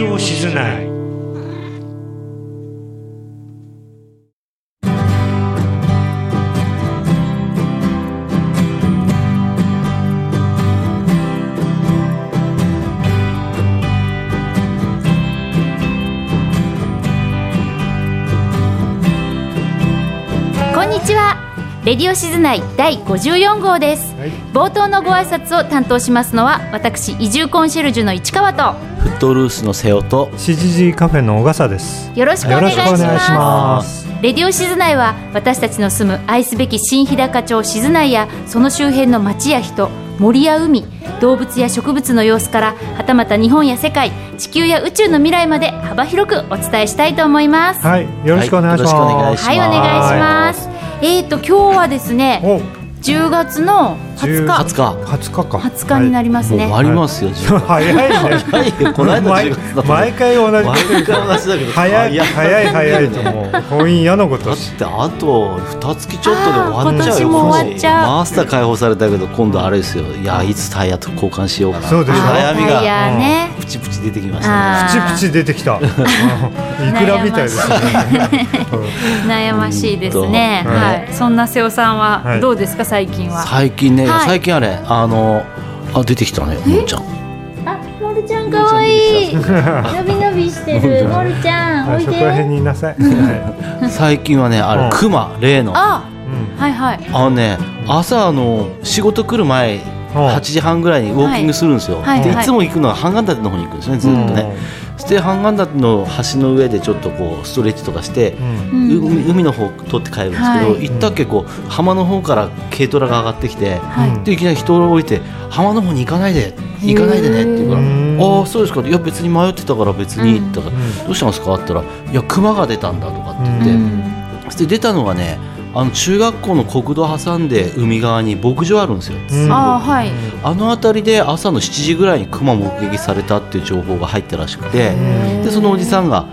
ディオ静内こんにちは。レディオシズナイ第54号です、はい。冒頭のご挨拶を担当しますのは私移住コンシェルジュの市川とフットルースの瀬尾と CGG カフェの小笠です。よろしくお願いしまます。レディオシズナイは私たちの住む愛すべき新日高町静内やその周辺の町や人森や海動物や植物の様子からはたまた日本や世界地球や宇宙の未来まで幅広くお伝えしたいと思いますはい、よろしくお願いします。はいお願いしますはいえーと今日はですねお、10月の20日。20日。20日か。20日になりますね、もう終わりますよ、10はい。早いね。月はいこの間10毎回同じこと毎言う回同じだけど早い早い。早いともう。婚姻嫌なこと。だっしてあと2月ちょっとで終わっちゃうよ。あー今年も終わっちゃう。マスター解放されたけど今度あれですよ。いやいつタイヤと交換しようかな。そうでしょ。悩みが。プチプチ出てきましたね。プチプチ出てきた。うんいくらみたい。ですね。悩ましいですね、うん。はい、そんな瀬尾さんははい。どうですか？最近は、最近ね、はい。最近あれあのあ出てきたねもんちゃん。あ、モルちゃん可愛い 伸び伸びしてる。モルちゃん。おいはいそこら辺でにいなさい。は最近はねあうん。れクマ例のはいはい。あのね朝あの仕事来る前うん。8時半ぐらいにウォーキングするんですよ、はいつも行くのは半岸立の方に行くんですねずっとね、そして半岸立の橋の上でちょっとこうストレッチとかして、うん。うん海海の方通って帰るんですけど、はい。行ったっけこう浜の方から軽トラが上がってきて、はい。でいきなり人を置いて浜の方に行かないで行かないでねって言うからああそうですか。いや別に迷ってたから別にって言ったから、うん。どうしたんですかって言ったらいや熊が出たんだとかって言って、うん。そして出たのがねあの中学校の国道挟んで海側に牧場あるんですよ、うん。あはい。あの辺りで朝の7時ぐらいに熊目撃されたっていう情報が入ったらしくてでそのおじさんが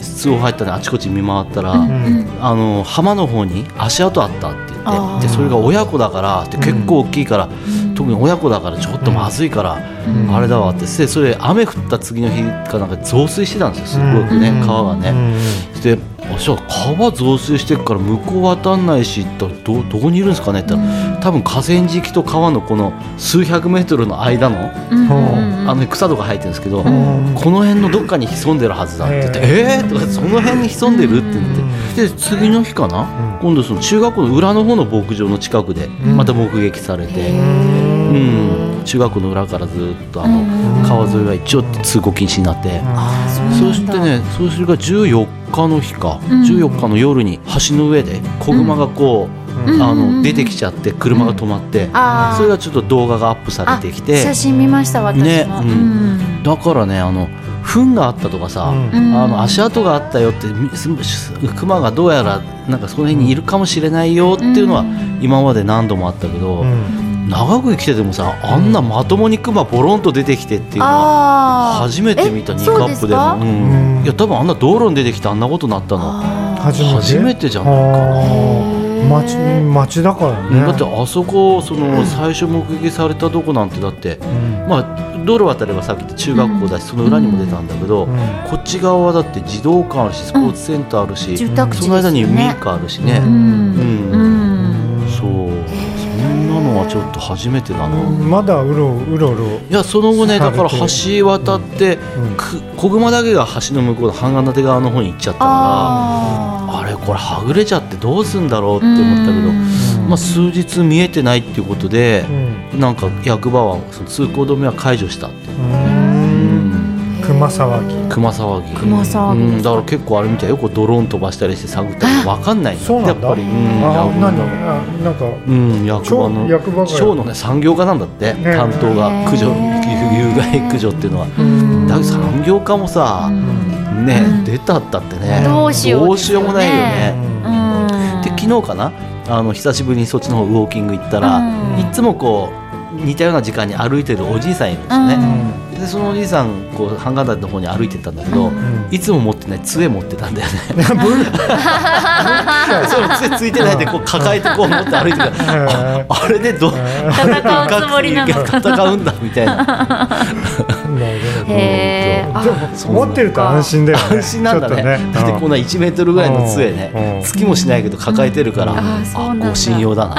通報入ったんであちこち見回ったら、ん。あの浜の方に足跡あったって言ってでそれが親子だからって結構大きいから、特に親子だからちょっとまずいから、ん。あれだわって。でそれ雨降った次の日かなんか増水してたんですよ。すごくね、うん。川がね。うん。であじゃあ川増水してるから向こう渡んないしどどどこにいるんですかねって言ったら、多分河川敷と川のこの数百メートルの間の,、あの草とか生えてるんですけど、ん。この辺のどっかに潜んでるはずだって。言って「えー?」とかその辺に潜んでるって言ってで次の日かな、今度その中学校の裏の方の牧場の近くでまた目撃されて、うん。中学校の裏からずっとあの川沿いは一応通行禁止になって。そしてね、それが14日の日か、うん。14日の夜に橋の上で子熊がこう、うん。あうん。の出てきちゃって車が止まって、それがちょっと動画がアップされてきあて写真見ました私も、ねううん。んだからねあの糞があったとかさ、うん。うん。あの足跡があったよって熊がどうやらなんかその辺にいるかもしれないよっていうのはうん。今まで何度もあったけど、うん長く生きててもさあんなまともに熊ボロンと出てきてっていうのは初めて見たえニカップでも。そうん。いや多分あんな道路に出てきてあんなことになったの。初めて。初めてじゃないかな。町町だからね。だってあそこそのん。最初目撃されたとこなんてだって、うん。まあ、道路渡ればさっき言った中学校だし、その裏にも出たんだけど、うん。こっち側はだって児童館あるしスポーツセンターあるし、その間に民家あるしね、ううんのはちょっと初めてだな、いまだうろうろうろ。やその後ねだから橋渡って、うん。く子熊だけが橋の向こうの半岸立側の方に行っちゃったからああれこれはぐれちゃってどうすんだろうって思ったけど、まあ、数日見えてないっていうことでう、ん。なんか役場はその通行止めは解除したって、う。ん。熊騒ぎ。熊騒ぎ。熊騒ぎうん、だから結構あれみたいよ。こうドローン飛ばしたりして探ったり分かんないんだそうなんだ。やっぱり、うん、あ、役何？なんか。うん、役場の。町役場が。町のね産業課なんだって、ね。担当が。駆除へ有害駆除っていうのは、うん。だけど産業課もさ、ね、うん。出たったってね。どうしようどうしようもないよね。うん。で昨日かな？あの久しぶりにそっちの方ウォーキング行ったら、うん。いつもこう似たような時間に歩いてるおじいさんいるんですよね、でそのおじいさんこうハンガー台の方に歩いてったんだけど、いつも持ってない杖持ってたんだよね。その杖ついてないでこう抱えてこう持って歩いてるからああれでどう戦うつもりなの？か な戦うんだみたいな。持ってると安心だよね。安心なんだね。ちょっとだってこんな1メートルぐらいの杖ねうん。つきもしないけど抱えてるから、うん。あーそうなんだ。ご信用だな。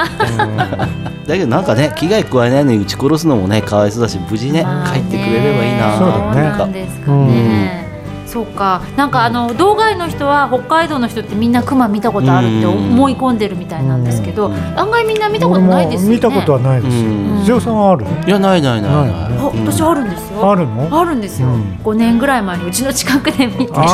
だけどなんかね危害加えないのに撃ち殺すのもねかわいそうだし無事ねまあ帰ってくれればいいなそうだね。そうなんですかね。そうか、なんかあの道外の人は北海道の人ってみんな熊見たことあるって思い込んでるみたいなんですけど、案外みんな見たこと俺ないですよね。も見たことはないです。うん。ジオさんはある？いやないないないない。ないよねあ私あるんですよ。あるの？あるんですよ。うん。5年ぐらい前にうちの近くで見て、うちの近く。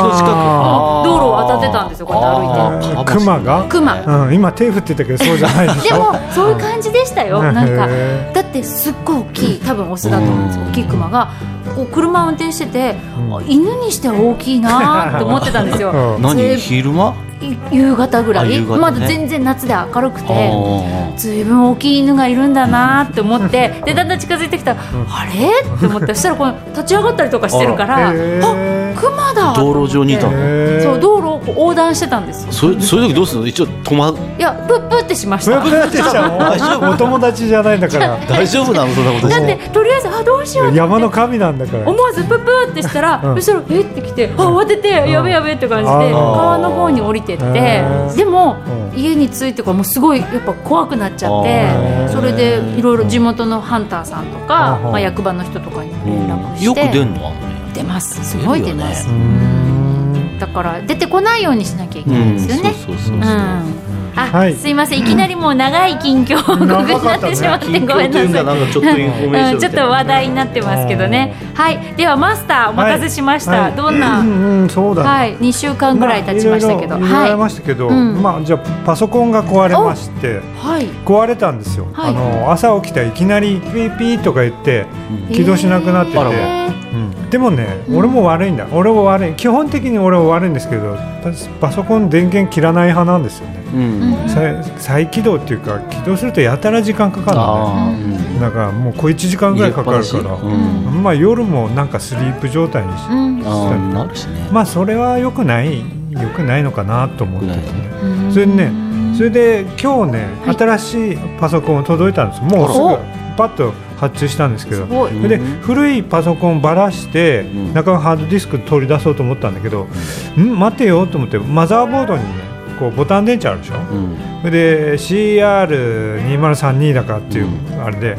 道路を渡ってたんですよこうやって歩いて。あー。クマが？クマうん。今手振ってたけどそうじゃないでしょ？でもそういう感じでしたよ。なんかへだってすっごい大きい多分オスだと思うんです大きいクマがこう車を運転してて、うん。あ犬にしては大きいなって思ってたんですよ。うん。何？で昼間？い夕方ぐらい、ね。まだ全然夏で明るくてあずいぶん大きい犬がいるんだなって思ってでだんだん近づいてきたら、あれ？って思って そしたらこの立ち上がったりとかしてるからあクマだ道路上にいたの？そう道路を横断してたんです。よそれそういう時どうするの？一応止まいやプップってしました。そういうことやってきたの？大丈夫？お友達じゃないんだから。大丈夫なの？そんなこと。してだってとりあえずあどうしよう山の神なんだから。思わずプップってしたら、うん。そしたらえ？ってきてあ慌ててやべやべって感じで川の方に降りてってへー。でもうん。家に着いてからもうすごいやっぱ怖くなっちゃってそれでいろいろ地元のハンターさんとか、うん。まあ、役場の人とかにも連絡してよく出んの出ます。すごい出ます、うーん。だから出てこないようにしなきゃいけないですよね、はい。すいません。いきなりもう長い近況報告になってしまって、近ごめんなさい。ちょっとインフォメーションみたいなうん、ちょっと話題になってますけどね。はい。ではマスターお待たせしました、はい。どんな、うんうんそうだ。ねはい。2週間ぐらい経ちましたけど、まあいろいましたけど、うん。まあじゃあパソコンが壊れましていはい。壊れたんですよ、はい。あの朝起きたらいきなりピーピーとか言ってうん。起動しなくなってて、うんでもね、うん。俺も悪いんだ。俺も悪い。基本的に俺も悪いんですけどパソコン電源切らない派なんですよね、うん。うん。再再起動っていうか起動するとやたら時間かかるんね。だからもう小1時間ぐらいかかるから、うん。まあ夜もなんかスリープ状態にしうん。あーなるしね。まあそれは良くない良くないのかなと思ってて。ねうんそれでねそれで今日ね、はい新しいパソコン届いたんです。もうすお。ぐパッと発注したんですけど。でうん。古いパソコンばらして、ん。中のハードディスク取り出そうと思ったんだけど、ん。待てよと思ってマザーボードにねこうボタン電池あるでしょ、うん。で CR2032 だかっていうあれで、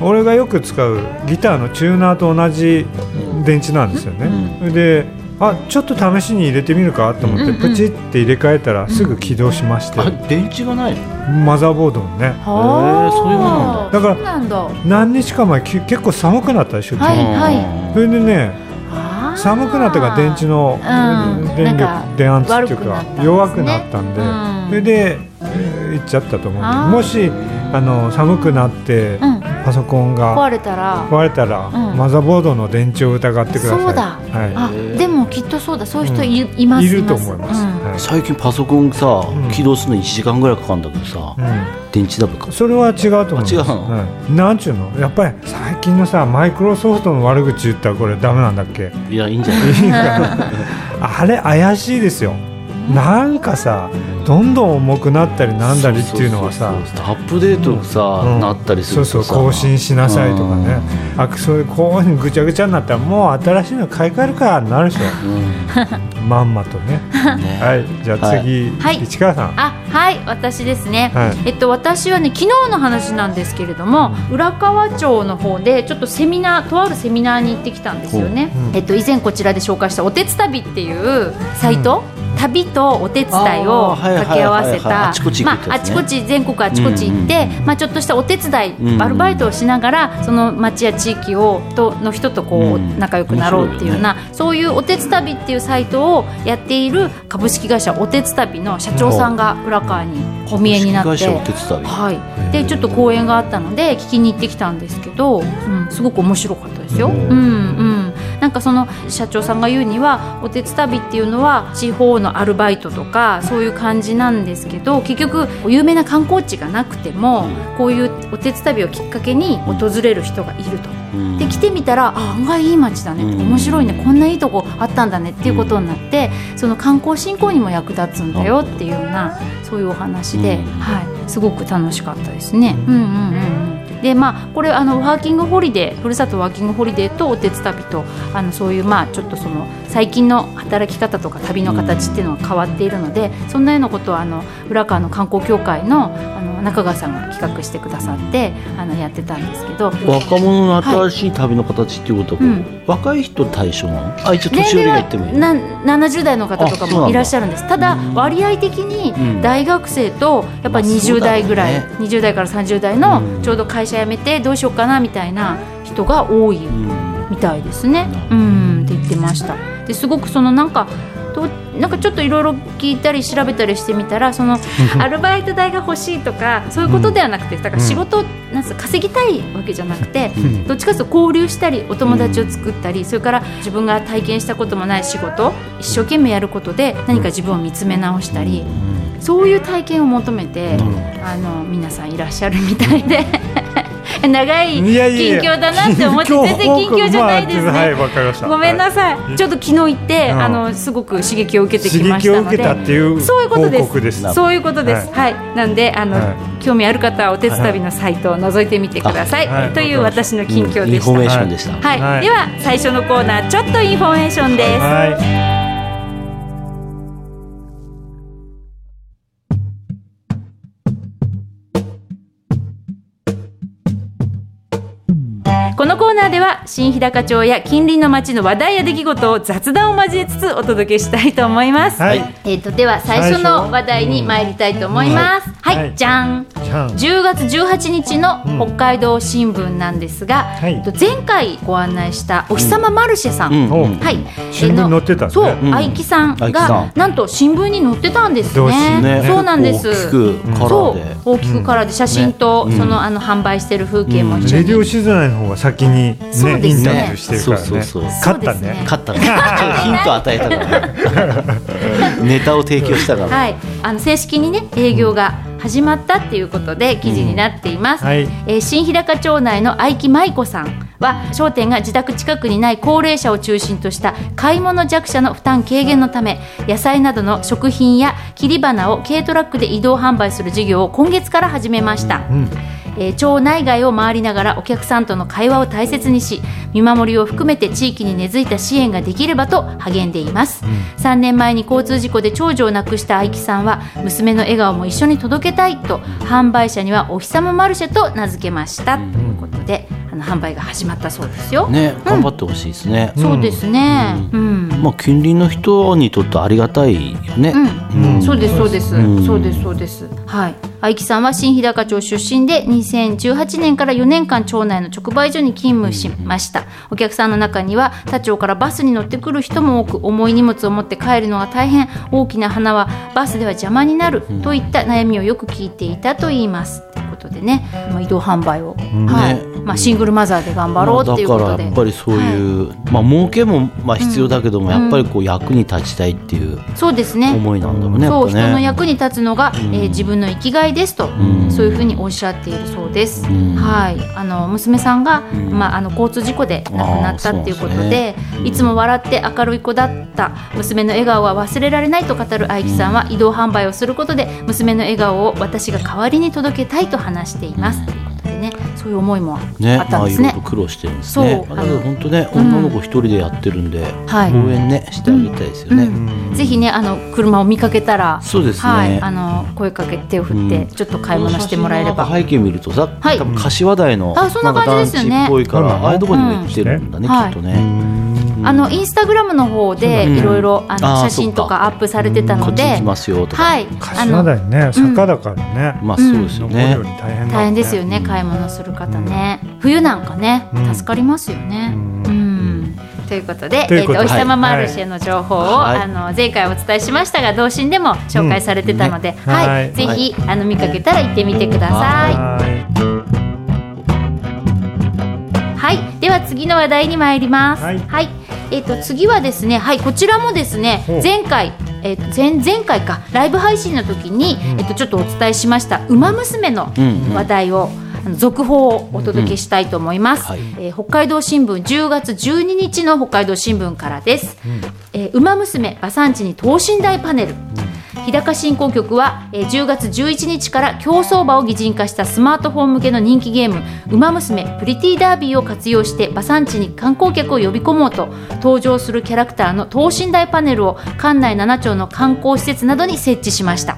俺がよく使うギターのチューナーと同じ電池なんですよね、うん。であちょっと試しに入れてみるかと思って、うんうんプチって入れ替えたらすぐ起動しまして、あ電池がないの？マザーボードのね。はあへーそういうものなんだ。だからそうなんだ。何日か前き結構寒くなったでしょ、はいはい。それでね寒くなったから電池のうん。電力電圧っていうか弱くなったんで、うんそれで、えー行っちゃったと思うんでもしあの寒くなってうんパソコンが壊れたら。壊れたら、うん。マザーボードの電池を疑ってください。そうだ。はあでもきっとそうだ。そういう人い,、いまい、す。いると思います、うん。はい。最近パソコンさん。起動するの1時間ぐらいかかるんだけどさう電池ダメか。ん、それは違うと思います。あ違うの？はい、なんちゅうの？やっぱり最近のさマイクロソフトの悪口言ったらこれダメなんだっけ？いやいいんじゃない？あれ怪しいですよなんかさどんどん重くなったりなんだりっていうのはさそうそうそうアップデートさ、うん。なったりするとさ。そうそう更新しなさいとかね。あそういうこういうふうにぐちゃぐちゃになったらもう新しいの買い替えるかなるでしょ。うん。まんまとね。ね。はい。じゃあ次、はい。市川さん。あはい。私ですね、はい。えっと私はね昨日の話なんですけれども浦河町の方でちょっとセミナーとあるセミナーに行ってきたんですよね、うん。えっと以前こちらで紹介したおてつ旅っていうサイト、旅とお手伝いを掛け合わせたあちこち全国あちこち行って、うんうんまあちょっとしたお手伝い、うんアルバイトをしながらその町や地域をとの人とこう、うん。仲良くなろうっていうような、そういうおてつ旅っていうサイトをやっている株式会社おてつ旅の社長さんが浦川にお見えになって。はい、でちょっと講演があったので聞きに行ってきたんですけど、うん、すごく面白かったですよ。うんうん、なんかその社長さんが言うにはおてつ旅っていうのは地方のアルバイトとかそういう感じなんですけど結局有名な観光地がなくてもこういうおてつたびをきっかけに訪れる人がいると、うん。で来てみたらあ案外いい街だね、うん。面白いね。こんないいとこあったんだねっていうことになって、その観光振興にも役立つんだよっていうようなそういうお話で、うん。はい、すごく楽しかったですね。うんうんうんうんでまあ、これあのワーキングホリデーふるさとワーキングホリデーとおてつたびとあのそういうまあちょっとその最近の働き方とか旅の形っていうのが変わっているので、そんなようなことはあの浦川の観光協会のあの中川さんが企画してくださってあのやってたんですけど。若者の新しい旅の形っていうことは、うん。若い人対象なの？あ一応年寄りが言ってもいいな70代の方とかもいらっしゃるんです。ただうん。割合的にうん。大学生とやっぱまあそう20だろうね。代ぐらい、20代から30代のうん。ちょうど会社辞めてどうしようかなみたいな人が多いうん。みたいですね。なるほ。ど。うん。って言ってました。ですごくそのなんかとなんかちょっといろいろ聞いたり調べたりしてみたらその アルバイト代が欲しいとかそういうことではなくてだから仕事なんつう稼ぎたいわけじゃなくてうん。どっちかというと交流したりお友達を作ったり、それから自分が体験したこともない仕事一生懸命やることで何か自分を見つめ直したり、そういう体験を求めて、あの皆さんいらっしゃるみたいで 長い近況だなって思って全然近況じゃないですね。まあはいごめんなさい、はい。ちょっと昨日行って、うん。あのすごく刺激を受けてき刺ましたので。激を受けたっていうそういうことです。そういうことです。はい、なんであの、はい。興味ある方はお手伝いのサイトを覗いてみてください、はい。という私の近況でした。インフォメーションでした、はい、はい。では最初のコーナーちょっとインフォメーションです。ナーでは新日高町や近隣の町の話題や出来事を雑談を交えつつお届けしたいと思います。はいえっ、とでは最初の話題に参りたいと思います。はい、はいじゃん。じゃん10月18日のうん。北海道新聞なんですが、はい。えっと前回ご案内したお日様マルシェさん、うん。おはい、新聞に載ってたんですそう、ねうん。愛木さんがん。なんと新聞に載ってたんですね。ね。そうなんです。大きくカラそうーで大きくカラーで写真と、ね。そのあの販売してる風景も一緒に、レディオ静内の方が先にねそうですね。インタビューしてるからね。そうそうそう。勝ったね。勝ったね。ちょっとヒント与えたから ネタを提供したから、はい、あの正式にね営業が始まったっていうことで記事になっています。はいえー新日高町内の愛木舞子さんは商店が自宅近くにない高齢者を中心とした買い物弱者の負担軽減のため野菜などの食品や切り花を軽トラックで移動販売する事業を今月から始めました。うんえー町内外を回りながらお客さんとの会話を大切にし見守りを含めて地域に根付いた支援ができればと励んでいます、3年前に交通事故で長女を亡くした愛木さんは娘の笑顔も一緒に届けたいと販売者にはお日様マルシェと名付けました、ということであの販売が始まったそうですよ、ね頑張ってほしいですね、そうですね。うん、まあ近隣の人にとってありがたいよね、うん、そうですそうです、うん。そうですそうです。はい。愛木さんは新日高町出身で2018年から4年間町内の直売所に勤務しました。お客さんの中には他町からバスに乗ってくる人も多く重い荷物を持って帰るのが大変大きな花はバスでは邪魔になるといった悩みをよく聞いていたといいます。ことでね、まあ、移動販売を、はい。ね。まあ、シングルマザーで頑張ろうっていうことで、まあだからやっぱりそういう、まあ儲けもまあ必要だけども、やっぱりこう役に立ちたいっていうそうですね。思いなんだろうね、そう、人の役に立つのが、えー自分の生きがいですと、ん。そういうふうにおっしゃっているそうです。ん。はい、あの娘さんが、ん。まああの交通事故で亡くなったっていうことでいつも笑って明るい子だった娘の笑顔は忘れられないと語る愛樹さんは移動販売をすることで娘の笑顔を私が代わりに届けたいと話しています。ということでね、そういう思いもねあったんですね。まあいろいろ。苦労してるんですね。そうだから本当ねうん。女の子一人でやってるんで、はい。応援ねしてあげたいですよね、うん。ぜひねあの車を見かけたら、そうですね。はい、あの声かけて手を振って、うん。ちょっと買い物してもらえれば。背景見るとさ、はい。多分柏台のあそんな感じですよね。なんか団地っぽいから、うん。ああいうところにも行ってるんだね、うんきっとね、うんあのインスタグラムの方でうん。いろいろ写真とかアップされてたのでこっち行き、ますよとか、はい、あ柏の台ね。坂だからね。まあそうですよね。大変ですよね、買い物する方ね、冬なんかね、うん。助かりますよね。ううん。んということで、ということで。えーとお日様マルシェの情報を、はい。あの前回お伝えしましたが同心でも紹介されてたので、はい。ぜひ、あの見かけたら行ってみてください。では次の話題に参ります。ははい。い、えっ、と次はですね、はい、こちらもですね前回。えー、と前前回かライブ配信の時に、うん。えっとちょっとお伝えしました「ウマ娘」のうんうん。話題を、あの続報をお届けしたいと思います、はい。えー北海道新聞10月12日の北海道新聞からです、えーウマ娘馬産地に等身大パネル、日高振興局は、えー10月11日から競走馬を擬人化したスマートフォン向けの人気ゲーム「ウマ娘プリティダービー」を活用して馬産地に観光客を呼び込もうと登場するキャラクターの等身大パネルを館内7町の観光施設などに設置しました、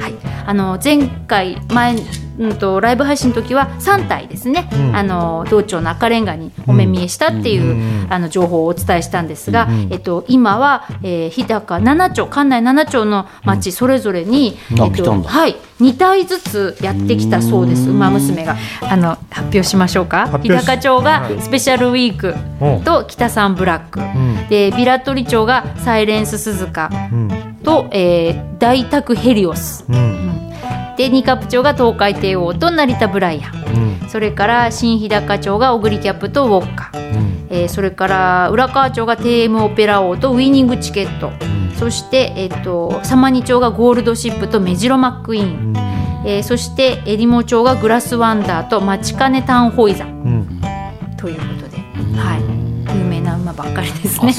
はい、あの前回前うんとライブ配信の時は3体ですね、うん。あの道庁の赤レンガにお目見えしたっていう、あの情報をお伝えしたんですが、えっと、今は、えー日高7町館内7町の町それぞれに、えっとはい、2体ずつやってきたそうです馬娘が。あの発表しましょうか？日高町がはい。スペシャルウィークと北三ブラック、ん。でビラトリ町がサイレンス鈴鹿うん。と、えー大宅ヘリオス。うんで二カプ町が東海帝王と成田ブライアン。うん。それから新日高町が小栗キャップとウォッカ、うん。えーそれから浦河町が TM オペラ王とウィニングチケット、そして、えっと様似町がゴールドシップとメジロマックイーン、えーそしてえりも町がグラスワンダーとマチカネタンホイザンうん。ということで、はい、な馬ばっかりですね。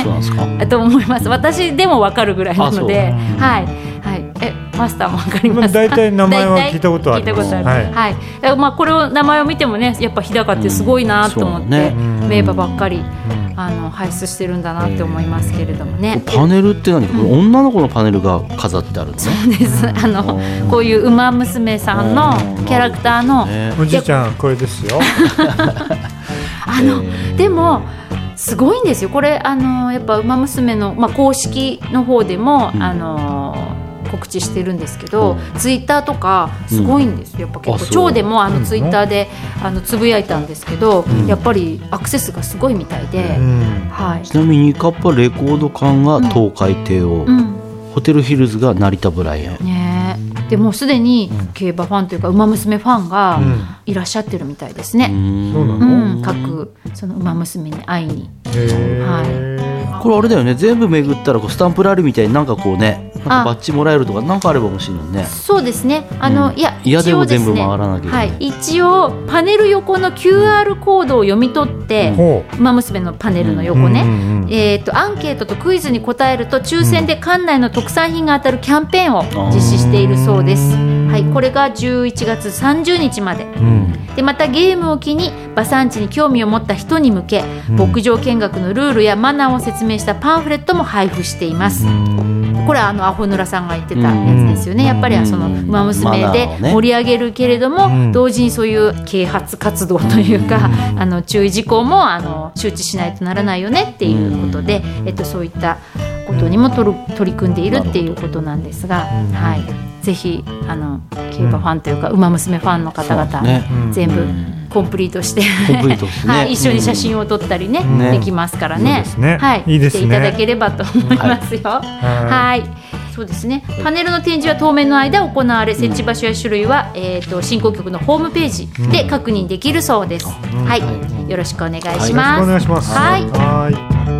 あ と思います。私でもわかるぐらいなので、はい。はい。えマスターもわかりますか？大体名前は聞いたことある。はい。はい。まあこれを名前を見てもね、やっぱ日高ってすごいなと思って、名馬ばっかりあの輩出してるんだなって思いますけれどもね。パネルって何女の子のパネルが飾ってあるのね。です。あのうん。こういう馬娘さんのキャラクターのね。おじいちゃんこれですよ。あのえー。でもすごいんですよ。これあのやっぱ「ウマ娘の」まあ、公式の方でも、うん。あの告知してるんですけど、うツイッターとかすごいんですよ、やっぱ結構。あそう。超でもあのうん。ツイッターであのつぶやいたんですけど、うん。やっぱりアクセスがすごいみたいで、うん。はい。ちなみにカッパレコード館が東海帝王、うん。ホテルヒルズが成田ブライアン。ね。えでもうすでに競馬ファンというか「ウマ娘」ファンがうん。いらっしゃってるみたいですね、そうん。各その「ウマ娘」に会いに。へーこれあれだよね。全部巡ったらこうスタンプラリーみたいになんかこうねなんかバッジもらえるとかなんかあれば欲しいのにね。そうですね。あの、うん。いや、いやでも一応すね。全部回らなきゃいけないはい、一応パネル横の QR コードを読み取って、ほウマ娘のパネルのう横ね。うんうんうん。えー、とアンケートとクイズに答えると抽選で館内の特産品が当たるキャンペーンを実施しているそうです。はい、これが11月30日まで。うん。でまたゲームを機に馬産地に興味を持った人に向け、うん。牧場見学のルールやマナーを説明したパンフレットも配布しています。うん。これはあのアホヌラさんが言ってたやつですよね、うん。やっぱりはそのうん。馬娘で盛り上げるけれども、うん。同時にそういう啓発活動というか、あの注意事項もあの周知しないとならないよねっていうことで、えっと、そういったことにも取る取り組んでいるっていうことなんですが、うん。はい、ぜひあの競馬ファンというか、馬娘ファンの方々、ね全部うん。コンプリートして。ね、はい、一緒に写真を撮ったりね、ね。できますからね。はい、いいですていただければと思いますよ。はい。そうですね。パネルの展示は当面の間行われ、設置場所や種類は、えっ、と、振興局のホームページで確認できるそうです。うんはい、よろしくお願いしよろしくます。お願いします。はい。はい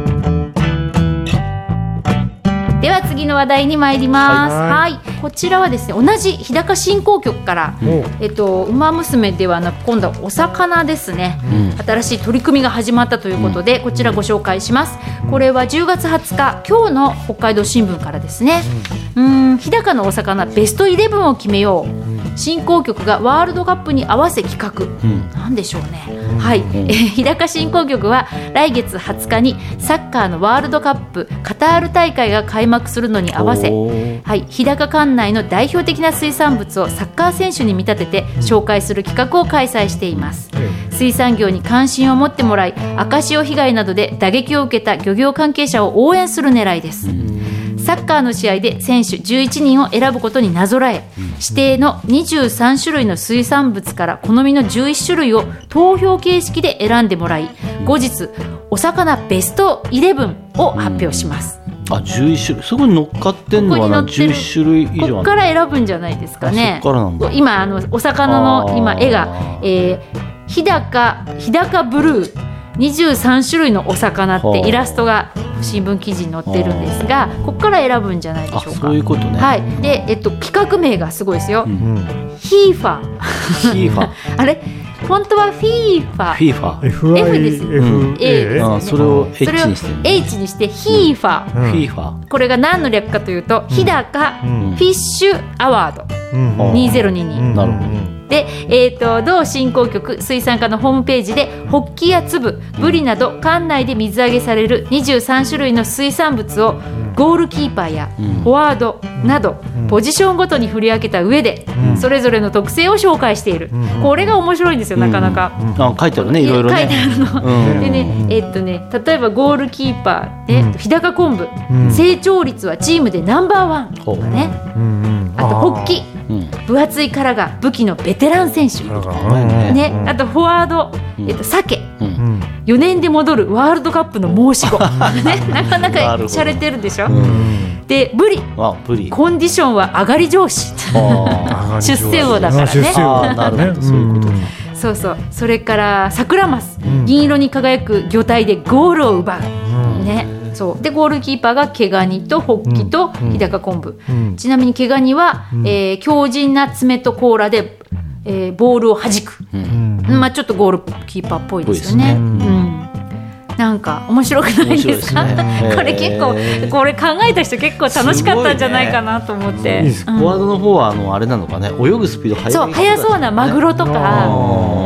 では次の話題に参ります。ははい。い、こちらはですね、同じ日高振興局から、えっと、馬娘ではなく今度はお魚ですね、うん。新しい取り組みが始まったということで、こちらご紹介します。これは10月20日今日の北海道新聞からですね。うん。日高のお魚ベストイレブンを決めよう。振興局がワールドカップに合わせ企画、うん。なんでしょうね、はい、えー日高振興局は来月20日にサッカーのワールドカップカタール大会が開幕するのに合わせはい、日高館内の代表的な水産物をサッカー選手に見立てて紹介する企画を開催しています。水産業に関心を持ってもらい赤潮被害などで打撃を受けた漁業関係者を応援する狙いです。サッカーの試合で選手11人を選ぶことになぞらえ指定の23種類の水産物から好みの11種類を投票形式で選んでもらい後日お魚ベストイレブンを発表しますあ11種類。そこに乗っかってんのはな？ここに載ってる。11種類以上こっから選ぶんじゃないですかね。あそっからなんだ。今あのお魚の今絵が、えー日高日高ブルー。23種類のお魚ってはあ。イラストが新聞記事に載ってるんですがここから選ぶんじゃないであしょうか。そういうことね、はい。で、えっと、企画名がすごいですよ、うん。ヒーファヒーファ あれ？本当は FIFA フィーファ FIFA ですうん。えあそれをそれ H をにしてる H にして FIFA フィーファこれが何の略かというと日高フんィッシュアワード。うん。あ2022なるほどで、えー、と同振興局水産課のホームページでホッキや粒ブリなど館内で水揚げされる23種類の水産物をゴールキーパーやうん。フォワードなどポジションごとに振り分けた上でうん。それぞれの特性を紹介している。うん。これが面白いんですよなかなか。あ書いてあるねいろいろ書いてねあるの。うん。でね、えっとね、例えばゴールキーパーで、うん。日高昆布、うん。成長率はチームでナンバーワンとかね、あとホッキ、うん。分厚い殻が武器のベテラン選手。ね、あとフォワード、うん。えっと、鮭ううん。ん4年で戻るワールドカップの申し子、ね、なかなかしゃれてるでしょ、うん。でブリ。あブリ。コンディションは上がり上司。あ 出世魚だからね。そういうこと。ん。そうそう。それからサクラマス、ん。銀色に輝く魚体でゴールを奪う、うん。ねそう。でゴールキーパーが毛ガニとホッキとうん。日高昆布、うん。ちなみに毛ガニは、うん。えー強靭な爪と甲羅で、えーボールを弾く、うん。うん。まあ、ちょっとゴールキーパーっぽいですよね。なんか面白くないですか？ね。これ結構これ考えた人結構楽しかったんじゃないかなと思って、いいですうん。フォワードの方はあのあれなのかね？泳ぐスピード速い。そう速そうなマグロとか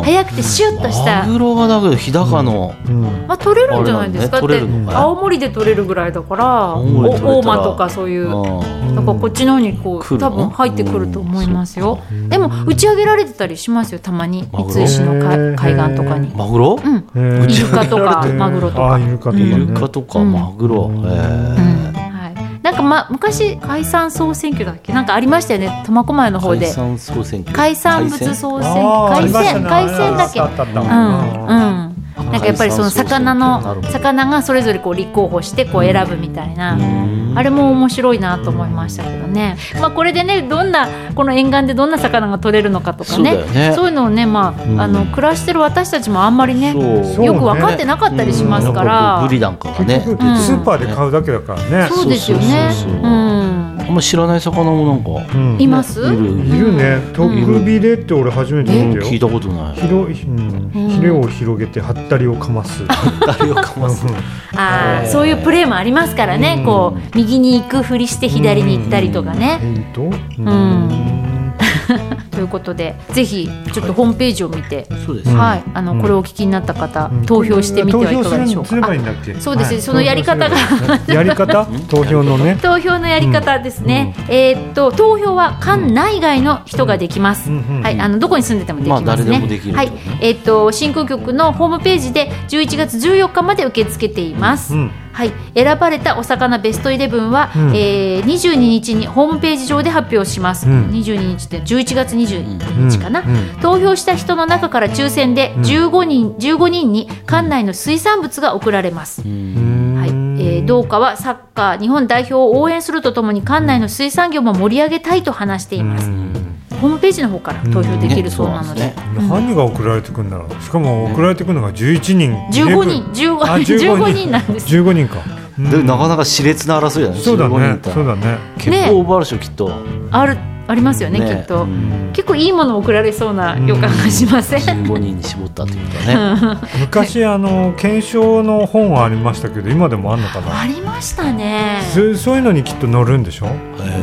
速くてシュッとした。マグロがだけど日高のうん。まあ、取れるんじゃないですか？って青森で取れるぐらいだから大間とかそういううんだからこっちの方にこう多分入ってくると思いますよ。うん。でも打ち上げられてたりしますよたまに。三石のかへー海岸とかに。マグロ？うん。イルカとかマグロとかあイルカとかイねルカとかうん。マグロ。うん。へうん。ーはい。なんかま昔海産総選挙だっけ？なんかありましたよね。苫小牧の方で。海産総選挙。海産物総選あーあ海鮮海鮮だっけ？うんなんかやっぱりその魚の魚がそれぞれこう立候補してこう選ぶみたいな、うん。あれも面白いなと思いましたけどね、まあ、これでねどんなこの沿岸でどんな魚が取れるのかとかね。そうね。そういうのをね、まあうん。あの暮らしてる私たちもあんまりねよく分かってなかったりしますかうんら、ブリなんかがね。スーパーで買うだけだからね。そうですよね。そうん。あんま知らない魚もなんかうん。います？いるいる。ね。トクビレって俺初めて見たよ。聞いたことない。広いうん。うん。ヒレを広げてはったりをかます。誰をかます。あーそういうプレーもありますからね、うん。こう右に行くふりして左に行ったりとかね。えっとうん ということでぜひちょっとホームページを見て、はい、あのうん。これをお聞きになった方、うん。投票してみてはいかがでしょう投票すればか。いいんだっけ？そうですね。はい。そのやり方が。やり方？投票のね。投票のやり方ですね、えーっと投票は館内外の人ができます、うん。うん。はい、あのどこに住んでてもできますね、まあ誰でもできるはい。えーっと新空局のホームページで11月14日まで受け付けています、うんはい、選ばれたお魚ベストイレブンは、うん。えー、22日にホームページ上で発表します、うん。22日って11月22日かな、うん。うん。投票した人の中から抽選で15人,、15人に館内の水産物が送られます、えー、同課はサッカー日本代表を応援するとともに館内の水産業も盛り上げたいと話しています、ホームページの方から投票できるそうなので,、ね何が送られてくるんだろうしかも送られてくるのが11人。15人。15, あ15人。なんです。15人か。うん。でなかなか熾烈な争いだね。そうだ15ねそうだね。結構オーバーでしょきっと。あるありますよねきっと、うん。結構いいもの送られそうな予感がしません、15人に絞ったってことだね。昔あの検証の本はありましたけど今でもあんのかな？ありましたね。そうそういうのにきっと載るんでしょ？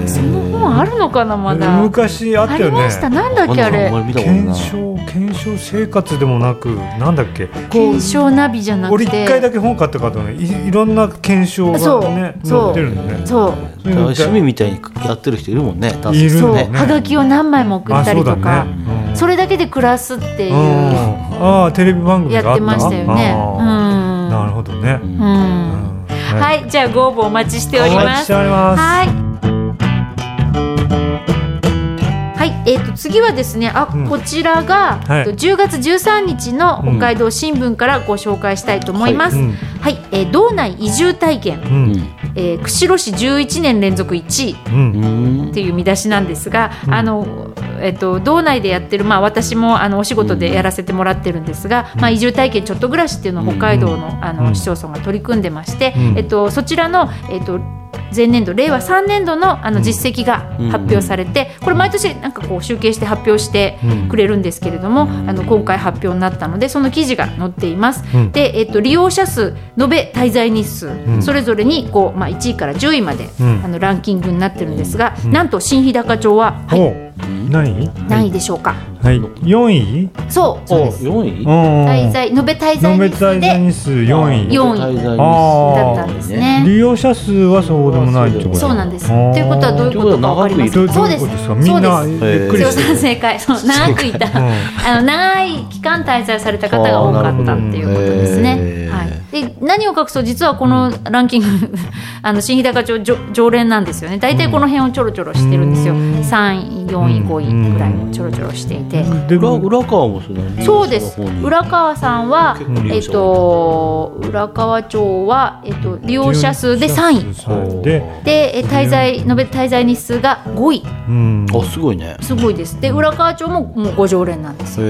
その本あるのかなまだ。昔あったよね。ありました。なんだっけあれ？検証検証生活でもなくなんだっけ？検証ナビじゃなく俺て一回だけ本買ったからねいいろんな検証がそうねそう。載ってるんだね。そう。趣味みたいにやってる人いるもんねいるそう、ね。はがきを何枚も送ったりとあかそれだけで暮らすっていううん。ああテレビ番組やってましたよね。なるほどね。うん、はい。じゃあご応募お待ちしておりお待ちしますております。はいはい、えー、と次はですねあ、うん。こちらが、はい。えっと10月13日の北海道新聞からご紹介したいと思います。うん。はい、えー道内移住体験、うん。えー釧路市11年連続1位。うん。うんっていう見出しなんですが、うん。あのえっと、道内でやってる、まあ、私もあのお仕事でやらせてもらってるんですが、まあ、移住体験ちょっと暮らしっていうのを北海道の,、あうん。の市町村が取り組んでまして、うん。えっと、そちらの、えっと前年度令和3年度のあの実績が発表されて、これ毎年なんかこう集計して発表してくれるんですけれども、あの今回発表になったのでその記事が載っています。うん。で、えっと、利用者数延べ滞在日数、それぞれにこう、まあ、1位から10位まで、うん。あのランキングになってるんですが、なんと新日高町は、はい、お何何位でしょうか、はい。4位？そうそうです。4位？滞在延べ滞在延べ日数滞在で日数4位。四位。あだったんですね。利用者数はそうでもないってことそうなんです。ということはどういうことかわかります。そうです。どういうことですか？みんなそうです。ゆっくり正解。そう長くいた、うんあの長い期間滞在された方が多かったっていうことですね。はい。で何を隠そう実はこのランキング あの新日高町常常連なんですよね。大体この辺をちょろちょろしてるんですよ。三位、四位、五位ぐらいをちょろちょろしていて。で裏裏側もそのそうです。浦川さんはえっ者と、浦川町は、えっと、利用者数で3位。位で、でえ滞在延べ滞在日数が5位。うん、あすごいね。すごいです。で浦川町ももうご常連なんですよ。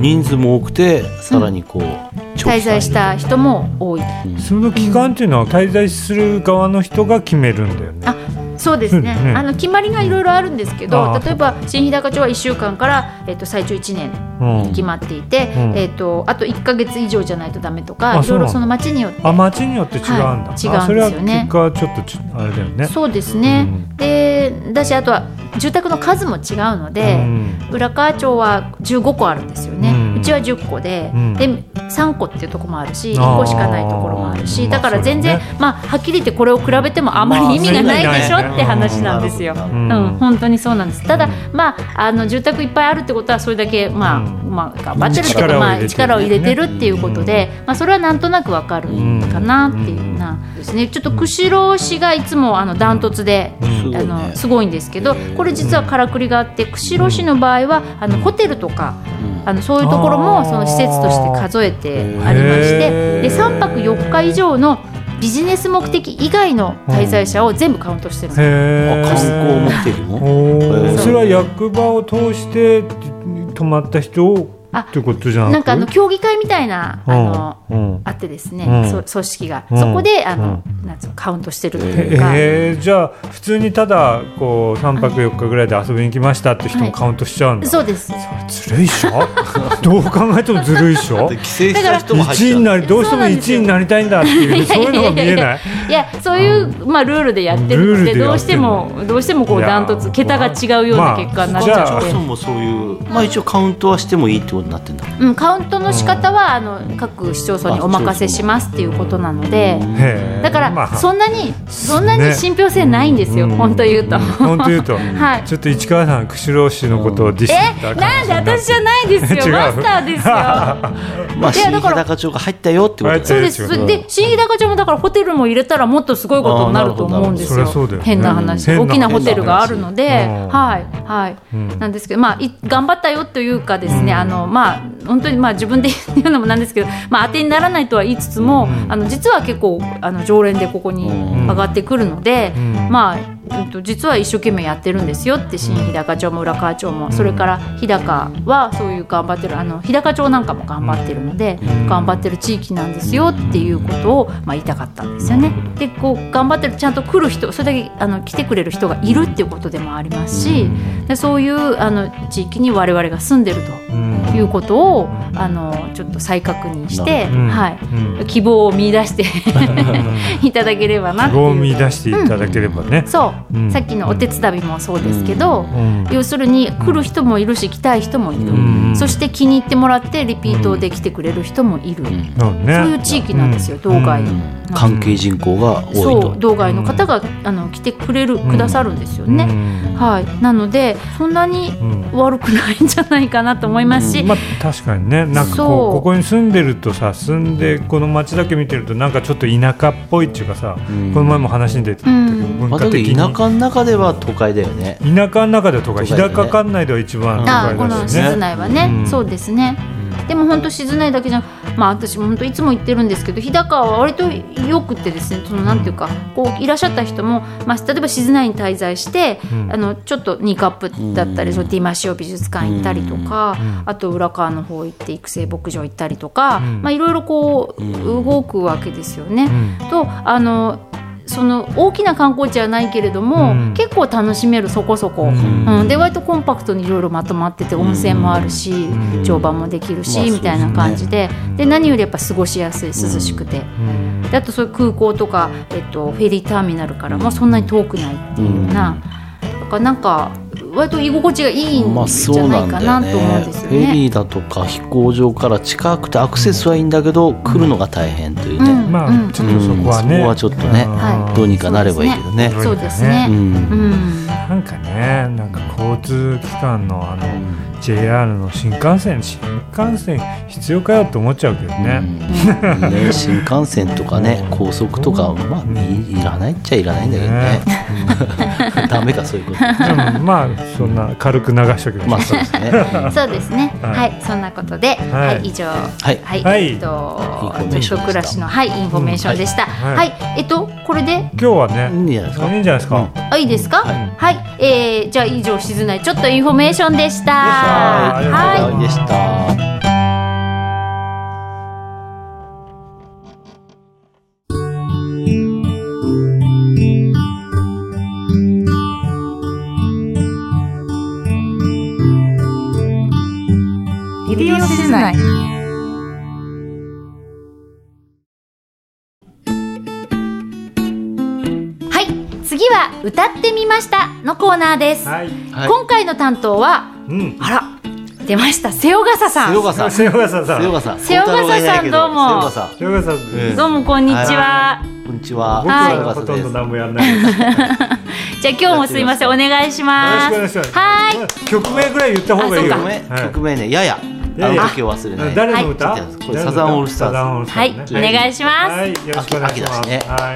人数も多くてさらにこう滞在した人も多い。その期間っていうのは滞在する側の人が決めるんだよね。あそうですね。ね。あの決まりがいろいろあるんですけど例えば新日高町は1週間から、えっと、最長1年うん。決まっていて、うん。えっと、あと1か月以上じゃないとダメとかいろいろその町によって。あ町によって違うんだ。はい違うんですよね。あそれは結果ちょっとちあれだよね。そうですね、うん。でだしあとは住宅の数も違うので、うん。浦川町は15個あるんですよね、ちは10個で,、うん。で3個っていうところもあるしあー。1個しかないところもあるしまあだから全然、まあ、はっきり言ってこれを比べてもあまり意味がないでしょまあって話なんですよ。うん。本当にそうなんです。ただ、まあ、あの住宅いっぱいあるってことはそれだけ、まあうん。まあ、頑張ってるっていうか、まあ、力力を入れれてるっていうことで、まあ、それはなんとなくわかるかなっていうなですね。ちょっと釧路市がいつもあのダントツで、うん。あのすごいんですけどこれ実はからくりがあって釧路市の場合はあのホテルとかあのそういうところあーもその施設として数えてありましてで3泊4日以上のビジネス目的以外の滞在者を全部カウントしてるんです。よ。へあ観光目ー。的もそれは役場を通して泊まった人をあってことじゃなんかあの協議会みたいなあのうん。あってですね、う組織が、うん。そこであの、なんつうのカウントしてるというか、えー、じゃあ普通にただこう3泊4日ぐらいで遊びに来ましたって人もカウントしちゃうんだ、そうです。ずるいっしょ？どう考えてもずるいっしょ？帰省した人も入っち1位ゃうになりどうしても1位になりたいんだっていう そういうのが見えない？いやそういう、まあ、ルールでやってるのルールでどうしてもどうしてもこうダントツ桁が違うような結果になっちまあゃって、そもそもそういうまあ一応カウントはしてもいいってことになってんだう？ん、カウントの仕方はあの各市町村にお任せしますっていうことなので。だから、まあそんなにそんなに信憑性ないんですよ、うん。本当言うと。本当言うと、はい。ちょっと市川さん釧路市のことをディスったえなんで私じゃないですよ。マスターですよ。まあ新日高町が入ったよってことそうでですで新日高町もだからホテルも入れたらもっとすごいことになると思うんですよ。変な話。変な大きなホテルがあるので。はい。はい、うん。なんですけどまあい頑張ったよというかですね、あのまあ本当にまあ自分で言うのもなんですけどまあ当てにならないとは言いつつも、あの実は結構あの常連でここに上がってくるので、ん。まあ、うんと実は一生懸命やってるんですよって新日高町も浦川町も、それから日高はそういう頑張ってるあの日高町なんかも頑張ってるので、頑張ってる地域なんですよっていうことを、まあ、言いたかったんですよね。でこう頑張ってるちゃんと来る人それだけあの来てくれる人がいるっていうことでもありますし、でそういうあの地域に我々が住んでると。うんいうことをあのちょっと再確認して、うん。はい。うん。希望を見出して いただければな希望を見出していただければね、そう、うん。さっきのお手伝いもそうですけど、うん。要するに来る人もいるし来たい人もいる、ん。そして気に入ってもらってリピートで来てくれる人もいる、そうね。そういう地域なんですよ、道外、うん関係人口が多いそとう道外の方が、あの来てくれる、くださるんですよね、うん。はい。なのでそんなにん。悪くないんじゃないかなと思いますし、まあ確かにね。なんかこうここに住んでるとさ住んでこの街だけ見てるとなんかちょっと田舎っぽいっていうかさ、ん。この前も話に出てたけど、うん。文まあ、だ化的にけど田舎の中では都会だよね。田舎の中でとか日都会だよね。高管内では一番あこ都会だしの静ね。内はね、うん。そうですね、でも本当静内だけじゃなくまあ私も本当いつも言ってるんですけど日高は割とよくてですねそのなんていうかこういらっしゃった人も、まあ、例えば静内に滞在して、うん。あのちょっとニーカップだったり、そのディマシオ美術館行ったりとか、あと浦川の方行って育成牧場行ったりとか、ん。まあいろいろこう動くわけですよね。うん。とあのその大きな観光地はないけれども、うん。結構楽しめるそこそこ、うん。うん。で割とコンパクトにいろいろまとまってて温泉もあるし、ん。乗馬もできるし、まあみたいな感じで。で何よりやっぱ過ごしやすい涼しくて、うん。であとそういう空港とか、えっと、フェリーターミナルからもそんなに遠くないっていうような、だからなんか割と居心地がいいんまあじそうゃなないんだよね。かなと思うんですよフェね。リーだとか飛行場から近くてアクセスはいいんだけど、来るのが大変というね、うんまあちょっとそこはね、うんそこはちょっとねはい。どうにかなればいいけどね。そうですね。ううんんなんかねなんか交通機関のあの JR の新幹線新幹線必要かよって思っちゃうけどね、うん。ね、新幹線とかねうん。高速とかまあいいらないっちゃいらないんだけどね。ダメかそういうこと。でもまあそんな軽く流しときまあましそうですね。そうですね。はい。はい、そんなことで、ははいい、以上、はい。はい、はい。えっとインフォメーションでした。ずっと暮らしのはいインフォメーションでした。うんははい。い、えっとこれで？今日はねいいんじゃないですか。いいんじゃないですか、あいいですか？ははい。い、えー、じゃあ以上静内ちょっとインフォメーションでした。はい。はでしたました。のコーナーです。はい、はい。今回の担当はうん。あら出ました。瀬尾笠さん。瀬尾笠。瀬尾笠さん。瀬尾笠。さんどうも。瀬尾笠。さん、ええどうもこんにちは。こんにちは。僕はいはほとんど何もやんない。で すじゃあ今日もすいません。お願いしよます。ろしくお願いします。はい。曲名ぐらい言った方がいいよ。曲名？ね。やや。あの時を忘れない。誰の歌、サザンオールスターズ。はい、お願いします。はい、よろしくお願いします。秋秋だしね。は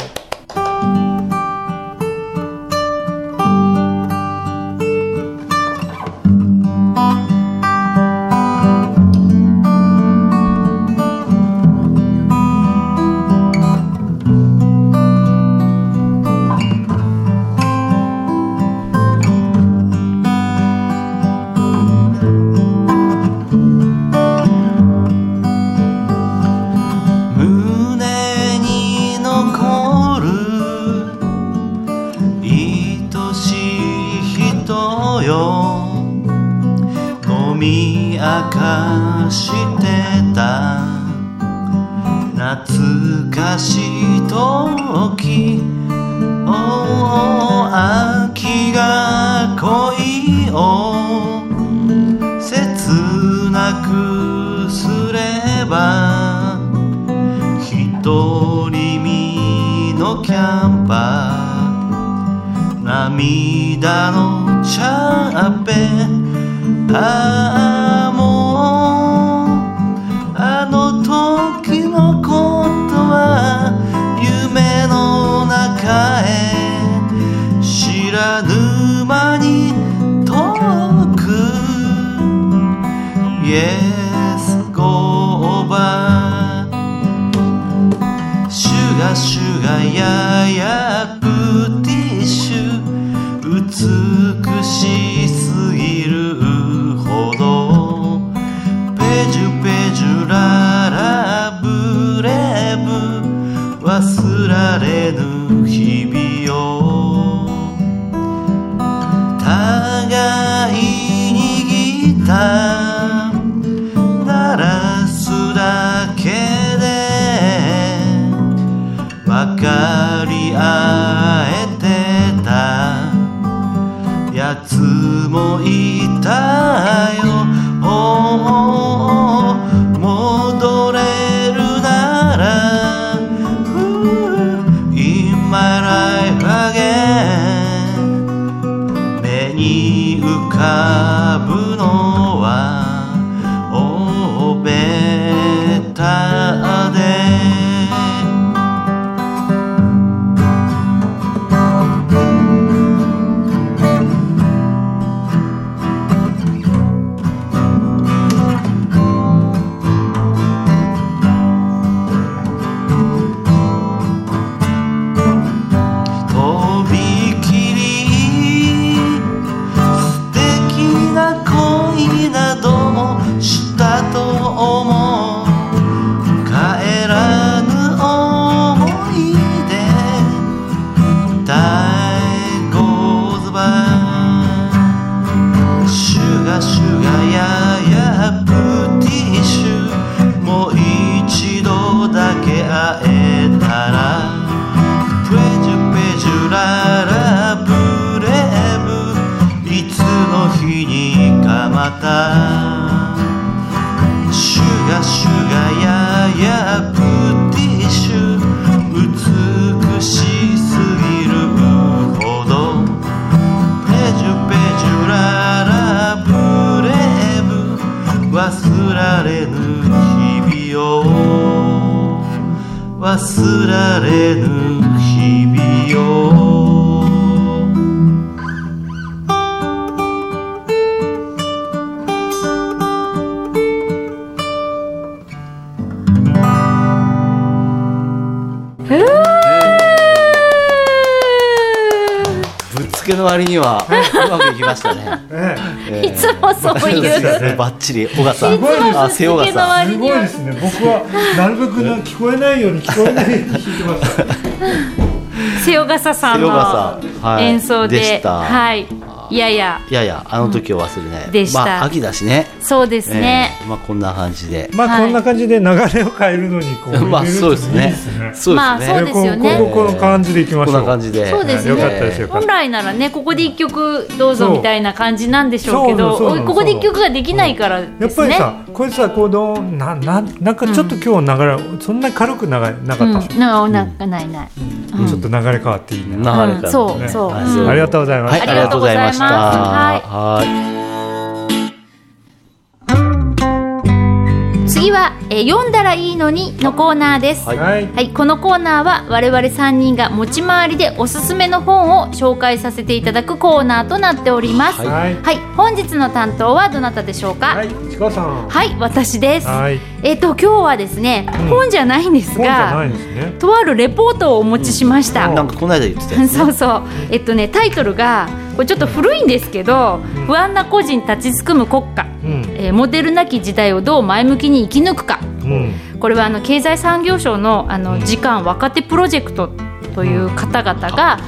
い。涙のチャーペンああもうあの時のことは夢の中へ知らぬ間に遠く Yes, go over シュガシュガややましたね。いつもそういう。バッチリ小笠さん。すごいですすごいですね。僕はなるべくな聞こえないように聞こえないように弾いてます。瀬尾笠さんの笠はい演奏で,、でした。はい。いやいや。いやいやあの時を忘れない。でした。まあ秋だしね。そうですね、ええまあこんな感じで。はい。まあこんな感じで流れを変えるのにこう まあそうですね。いいですね。そうまあですね。そうですよね。こうこの感じでいきましょう。こんな感じで。そうですね。本来ならねここで一曲どうぞみたいな感じなんでしょうけどここで一曲ができないからやですね。っぱりさ、これさ、こうどうなななんかちょっと今日流れ、そんなに軽く流れなかったでしうん、ななんかない。ない、ょ、ちょっと流れ変わっていいね。流れそうねそう、ありがとうございます。はい、ありがとうございました。はい。次は、えー読んだらいいのに」のコーナーです、はいはい、はい、このコーナーは我々3人が持ち回りでおすすめの本を紹介させていただくコーナーとなっております。はいはい、はい、本日の担当はどなたでしょうか？ははい、い、ちかさん。私です。はい、えっ、と今日はですね、うん本じゃないんです本じゃなが、いですね。とあるレポートをお持ちしました。なんかこの間言ってたやつ、ね。そうそう。えっとねタイトルがこれちょっと古いんですけど、うん不安な個人立ちすくむ国家、うん、えーモデルなき時代をどう前向きに生き抜くか。うん、これはあの経済産業省のあの時間若手プロジェクトという方々が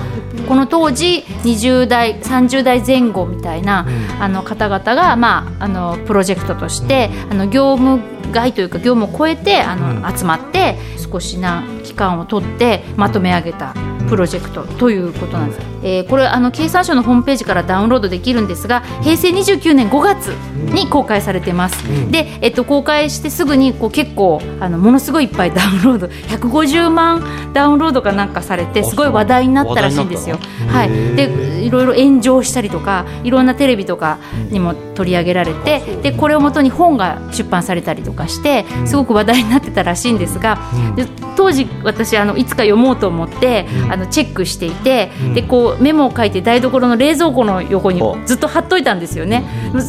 この当時20代30代前後みたいなうん。あの方々がまああのプロジェクトとしてあの業務外というか業務を超えてあのうん。集まって少しな期間を取ってまとめ上げたプロジェクトということなんです、えーこれあの経産省のホームページからダウンロードできるんですが平成29年5月に公開されてます、うん。で、えっと、公開してすぐにこう結構あのものすごいいっぱいダウンロード150万ダウンロードかなんかされてすごい話題になったらしいんですよ。はい、でいろいろ炎上したりとかいろんなテレビとかにも取り上げられてでこれをもとに本が出版されたりとかしてすごく話題になってたらしいんですが、うん。で当時私あのいつか読もうと思って、うん。あのチェックしていて、うん。でこうメモを書いて台所の冷蔵庫の横におずっと貼っといたんですよね。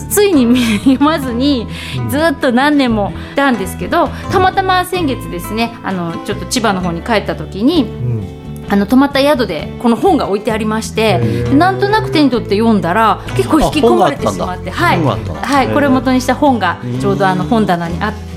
ついに読まずにずっと何年もいたんですけどたまたま先月ですねあのちょっと千葉の方に帰った時にうん、あの泊まった宿でこの本が置いてありましてなんとなく手に取って読んだら結構引き込まれてしまってはい、はい、これを元にした本がちょうどあの本棚にあって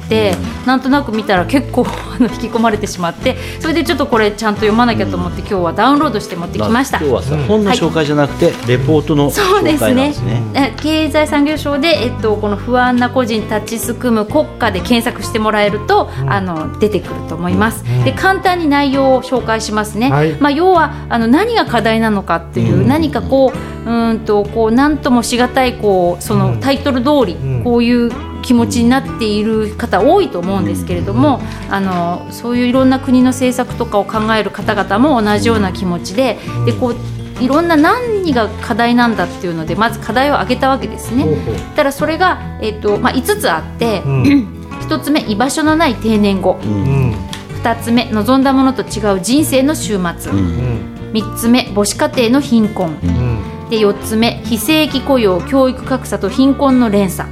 なんとなく見たら結構 あの引き込まれてしまってそれでちょっとこれちゃんと読まなきゃと思って今日はダウンロードして持ってきました。今。日はさ、うん。本の紹介じゃなくて、レポートのそうです紹介なんねですね。え経済産業省で、えっと、この不安な個人立ちすくむ国家で検索してもらえると、あの出てくると思います、うん。で簡単に内容を紹介しますね、はい。まあ、要はあの何が課題なのかっていう、うん。何かこううーんとこう何ともしがたいこうそのうん。タイトル通り、うん。こういう気持ちになっている方多いと思うんですけれども、あのそういういろんな国の政策とかを考える方々も同じような気持ちで,、でこういろんな何が課題なんだっていうのでまず課題を挙げたわけですね。たらそれが、えっとまあ、5つあって、うん。1つ目居場所のない定年後。ううん。ん2つ目望んだものと違う人生の終末、うん。うん。3つ目母子家庭の貧困。うん。で4つ目非正規雇用教育格差と貧困の連鎖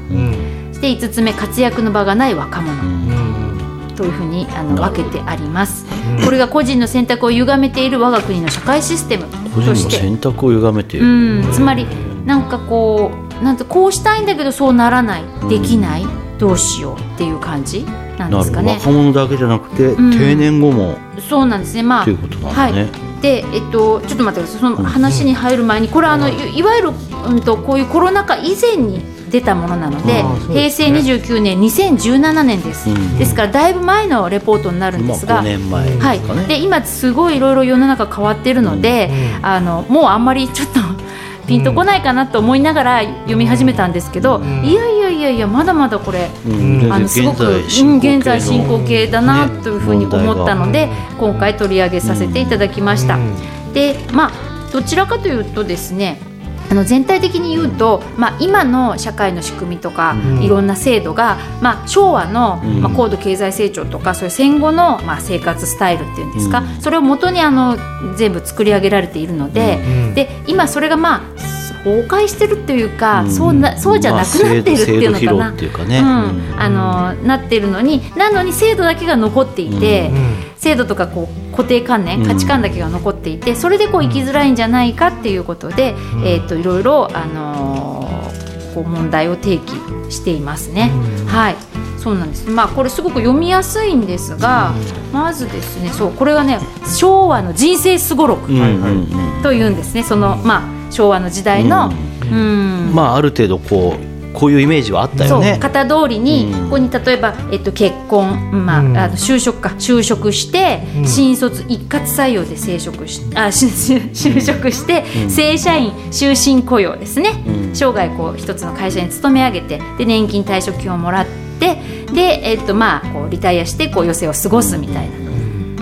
うんそして5つ目活躍の場がない若者うんというふうにあの分けてありますうんこれが個人の選択を歪めている我が国の社会システム個人のとして選択を歪めている。うん、つまりなんかこうなんてこうしたいんだけどそうならないできない、どうしようっていう感じなん。ですかね。若者だけじゃなくて、ん定年後もそうなんですね。まあということなんはいだね。。でえっとちょっと待ってください。その話に入る前にこれあのいいわゆるうんとこういうコロナ禍以前に出たものなので平成ですね。29年2017年です、うん。ですからだいぶ前のレポートになるんまあですが、5年前ですかはい、ね、で今すごいいろいろ世の中変わってるので、うんあのもうあんまりちょっとピンとこないかなと思いながら読み始めたんですけど、ん。いやいやいやいやまだまだこれあのすごくうん現在進行形だなというふうに思ったので、今回取り上げさせていただきました。うん。でまあどちらかというとですねあの全体的に言うと、まあ、今の社会の仕組みとか、うん。いろんな制度が、まあ、昭和の、うん。まあ、高度経済成長とかそういう戦後の、まあ、生活スタイルっていうんですか、うん。それを元にあの全部作り上げられているので,、うん。で今それがまあ崩壊してるっていうか、うん。そうなそうじゃなくなってるっていうのかな。まあね、うん。うん。あのなってるのになのに制度だけが残っていて、うん。制度とかこう固定観念うん。価値観だけが残っていて、それでこう生きづらいんじゃないかっていうことで、うん。えー、といろいろ、あのーこう問題を提起していますね。うん。はい。そうなんです。まあこれすごく読みやすいんですが、まずですねそうこれがね昭和の人生すごろくうん。はいはい。うん。うん。というんですね。その、まあ、昭和の時代の、うん。まあある程度こうこういうイメージはあったよね。そう型通りに、うん。ここに例えば、えっと、結婚、まあうん。あの就職か就職して、うん。新卒一括採用で正職しあし就就職して、うん。正社員終身雇用ですね、うん。生涯こう一つの会社に勤め上げてで年金退職金をもらってで、えっとまあ、こうリタイアしてこう余生を過ごすみたいな。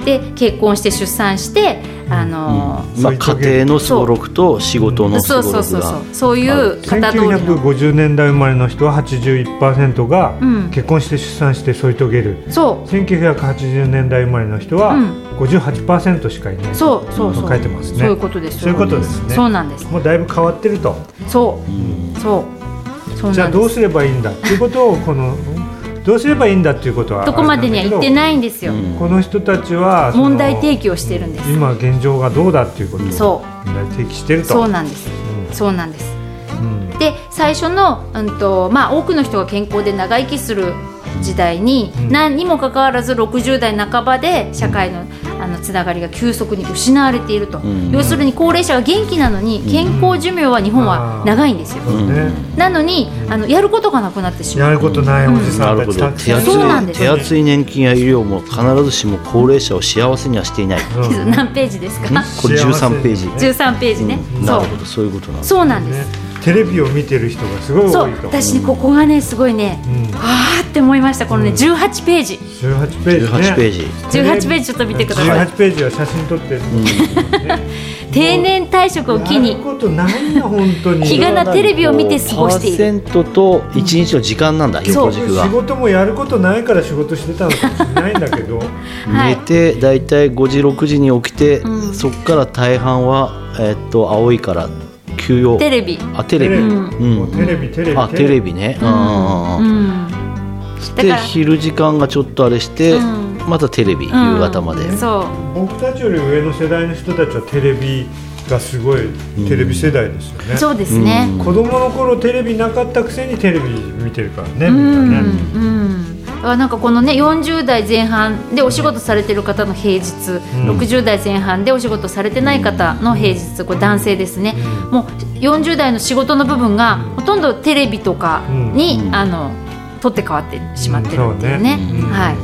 で結婚して出産して、あのーまあ、家庭のすごろくと仕事のすそうごろくがそうそうそう。そういう型通りの。1950年代生まれの人は81%がうん。結婚して出産して添い遂げる、そう。1980年代生まれの人はうん。58%しかいない、そう。そうそう。書いてますね。そういうことですそういうことですね。そうなんです。もうだいぶ変わってると。そう。うん。そうそうじゃあどうすればいいんだっていうことをこのどうすればいいんだっていうことはどこまでには言っていないんですよ、うん。この人たちは問題提起をしてるんです。今現状がどうだっていうことをそ問題提起してると。そうなんです。うん。そうなんです。うん。で最初の、うんとまあ、多くの人が健康で長生きする時代に、うん。何にもかかわらず60代半ばで社会のあのつながりが急速に失われていると、うん。要するに高齢者が元気なのに健康寿命は日本は長いんですよ、なのにあのやることがなくなってしまう。やることないおじさなんうなんですい手厚い年金や医療も必ずしも高齢者を幸せにはしていない、うん。何ページですか？これ13ページ、13ページね、なるほど。そういうことなんだそうなんです、ねテレビを見てる人がすごい多いと私ねここがねすごいねうん。あーって思いました。このねうん。18ページ。18ページね。18ページ、18ページちょっと見てください。18ページは写真撮ってる定年退職を機にやることないよ本当に日がなテレビを見て過ごしている。パーセントと一日の時間なんだ、そう。横軸が。仕事もやることないから仕事してたのかもしれないんだけど。はい。寝てだいたい5時6時に起きて、うん。そこから大半は、えっと青いから休養テレビ。あテレビ、テレビ。うテレビテレビあテレビ。ね、うん。で昼時間がちょっとあれして、うん。またテレビ、夕方まで、うんそう。僕たちより上の世代の人たちはテレビがすごいテレビ世代ですよね、そうですね。うん。子供の頃テレビなかったくせにテレビ見てるからね、うみんなね、ん。うんなんかこのね40代前半でお仕事されてる方の平日、ん。60代前半でお仕事されてない方の平日これ男性ですね、もう40代の仕事の部分がほとんどテレビとかに、うん。あの取って変わってしまってるっていうね,、うん。そうね。はい、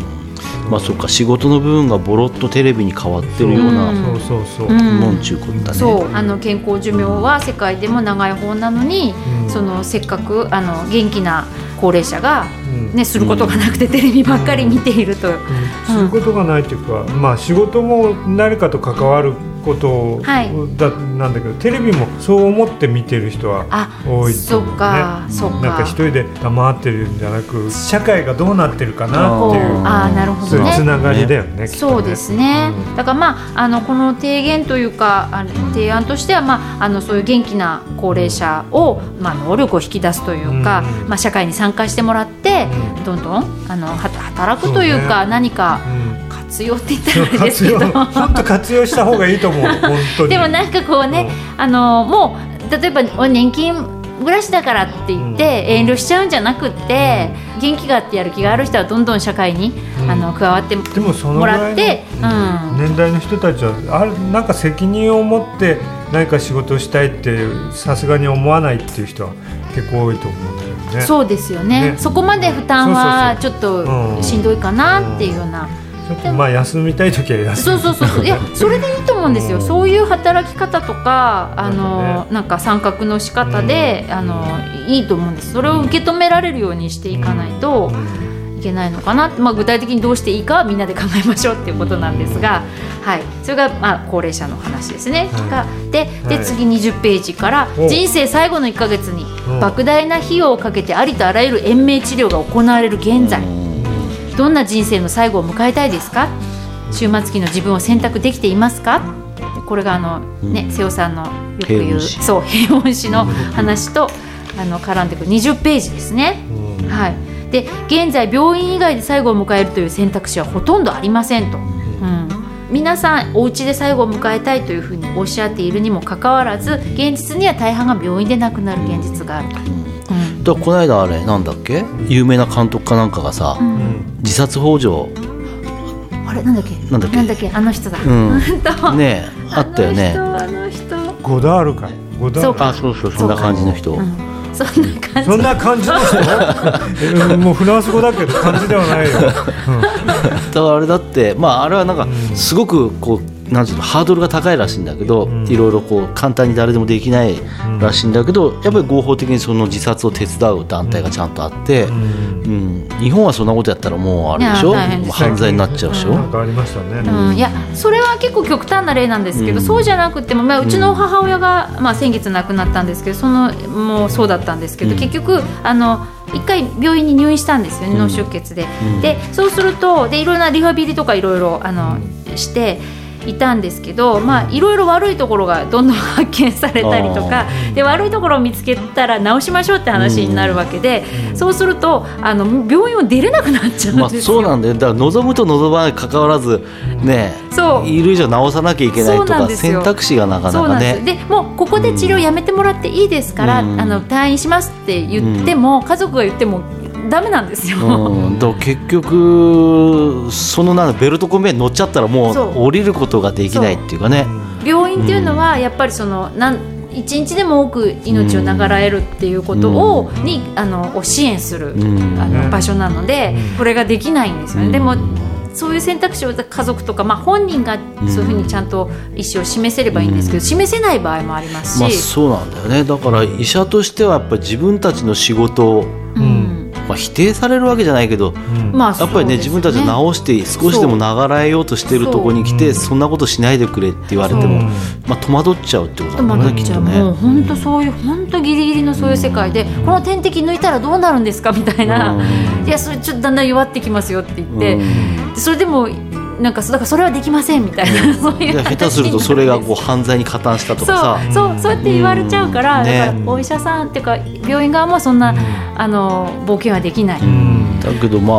まあそっか。仕事の部分がボロッとテレビに変わってるようなうん。そうそうそう、うん。もんちゅうことだね、そう。あの健康寿命は世界でも長い方なのに、うん。そのせっかくあの元気な高齢者が、うんね、することがなくてテレビばっかり見ていると、うん。することがないっていうか、まあ仕事も誰かと関わることはい。だ、なんだけどテレビもそう思って見てる人はあ多いと思う、ね、そっかそっか。なんか一人で黙ってるんじゃなく社会がどうなってるかなっていうあーなるほそういうどねつながりだよねきっとね。そうですね、うん。だからまああのこの提言というかあの提案としては、まあ、あのそういう元気な高齢者を、まあ、能力を引き出すというか、うん。まあ、社会に参加してもらって、うん。どんどんあのは働くというかそうね。何かうん活用って言ったらあれです 活用けど本当活用した方がいいと思う 本当に。でもなんかこうね、あのもう例えばお年金暮らしだからって言って遠慮しちゃうんじゃなくって、元気があってやる気がある人はどんどん社会に、うん。あの加わってでもらって、うん。年代の人たちはあるなんか責任を持って何か仕事をしたいってさすがに思わないっていう人は結構多いと思うんだよね。そうですよね。ね。そこまで負担はちょっとしんどいかなっていうような、まあ休みたい時は休そうそうそうそう。いや それでいいと思うんですよ、うん。そういう働き方とかあのなんかなんか参画の仕方で、あのいいと思うんです。それを受け止められるようにしていかないといけないのかな、まあ、具体的にどうしていいかはみんなで考えましょうっていうことなんですが、はい、それがまあ高齢者の話ですね、はい。がでではい。次20ページからお。人生最後の1か月にうん莫大な費用をかけてありとあらゆる延命治療が行われる現在、どんな人生の最後を迎えたいですか？終末期の自分を選択できていますか？これがあの、ね瀬尾さんのよく言うそう平穏詩の話と あの絡んでくる20ページですね。うん。はい、で現在病院以外で最後を迎えるという選択肢はほとんどありませんと。うん。皆さんお家で最後を迎えたいというふうにおっしゃっているにもかかわらず現実には大半が病院で亡くなる現実がある。と、うん。だこの間あれなんだっけ？有名な監督かなんかがさ、うんうん自殺幇助。あれ？なんだっけ？なんだっけ？あの人だ、うん。とねあったよね。あの人あの人。ゴダールかゴダールそうか。あそうそうそんな感じの人、うん。そんな感じ。そんな感じの人？えもうフランス語だけど感じではないよ、だからあれだってまああれはなんかうん。すごくこうなんうのハードルが高いらしいんだけど、ん。いろいろこう簡単に誰でもできないらしいんだけど、やっぱり合法的にその自殺を手伝う団体がちゃんとあって、うん。うん。日本はそんなことやったらもうあれでしょ？犯罪になっちゃうでしょ、なんかありましたね、うん、いやそれは結構極端な例なんですけど、うん。そうじゃなくても、まあ、うちの母親が、まあ、先月亡くなったんですけどそのもうそうだったんですけど、うん。結局あの一回病院に入院したんですよね、うん。脳出血で。うん。でそうするとでいろいろなリハビリとかいろいろあのして。いたんですけど、まあ、いろいろ悪いところがどんどん発見されたりとかで悪いところを見つけたら直しましょうって話になるわけで、そうするとあの病院を出れなくなっちゃうんまあですよ。そうなんだよ。だから望むと望まないに関わらずねそう。いる以上直さなきゃいけないとか選択肢がなかなかね。でもうここで治療やめてもらっていいですから、うん。あの退院しますって言っても、家族が言ってもダメなんですよ。うん、だから結局そのなベルトコンベヤーに乗っちゃったらもそう。う降りることができないっていうかね。病院っていうのはやっぱりそのなん一日でも多く命を長らえるっていうことを、うん。にあのを支援する、うん。あねの場所なので、うん。これができないんですよね。うん。でもそういう選択肢を家族とか、まあ、本人がそういうふうにちゃんと意思を示せればいいんですけど、うん。示せない場合もありますし、まあそうなんだよね。だから医者としてはやっぱり自分たちの仕事を、うんまあ、否定されるわけじゃないけどうん。まあやっぱりね自分たちで直して少しでもながらえようとしてるとこに来てそんなことしないでくれって言われてもまあ戸惑っちゃうってことだまどっちゃう。ねきっとね。もう本当そういう本当ギリギリのそういう世界で、この点滴抜いたらどうなるんですかみたいな、うん。いやそれちょっとだんだん弱ってきますよって言って、それでもなんかだからそれはできませんみたいな、そういうで下手するとそれがこう犯罪に加担したとかさ。そうそうそうやって言われちゃうから、うん。ね。だからお医者さんっていうか病院側もそんな、あの冒険はできない、うん。だけどまあ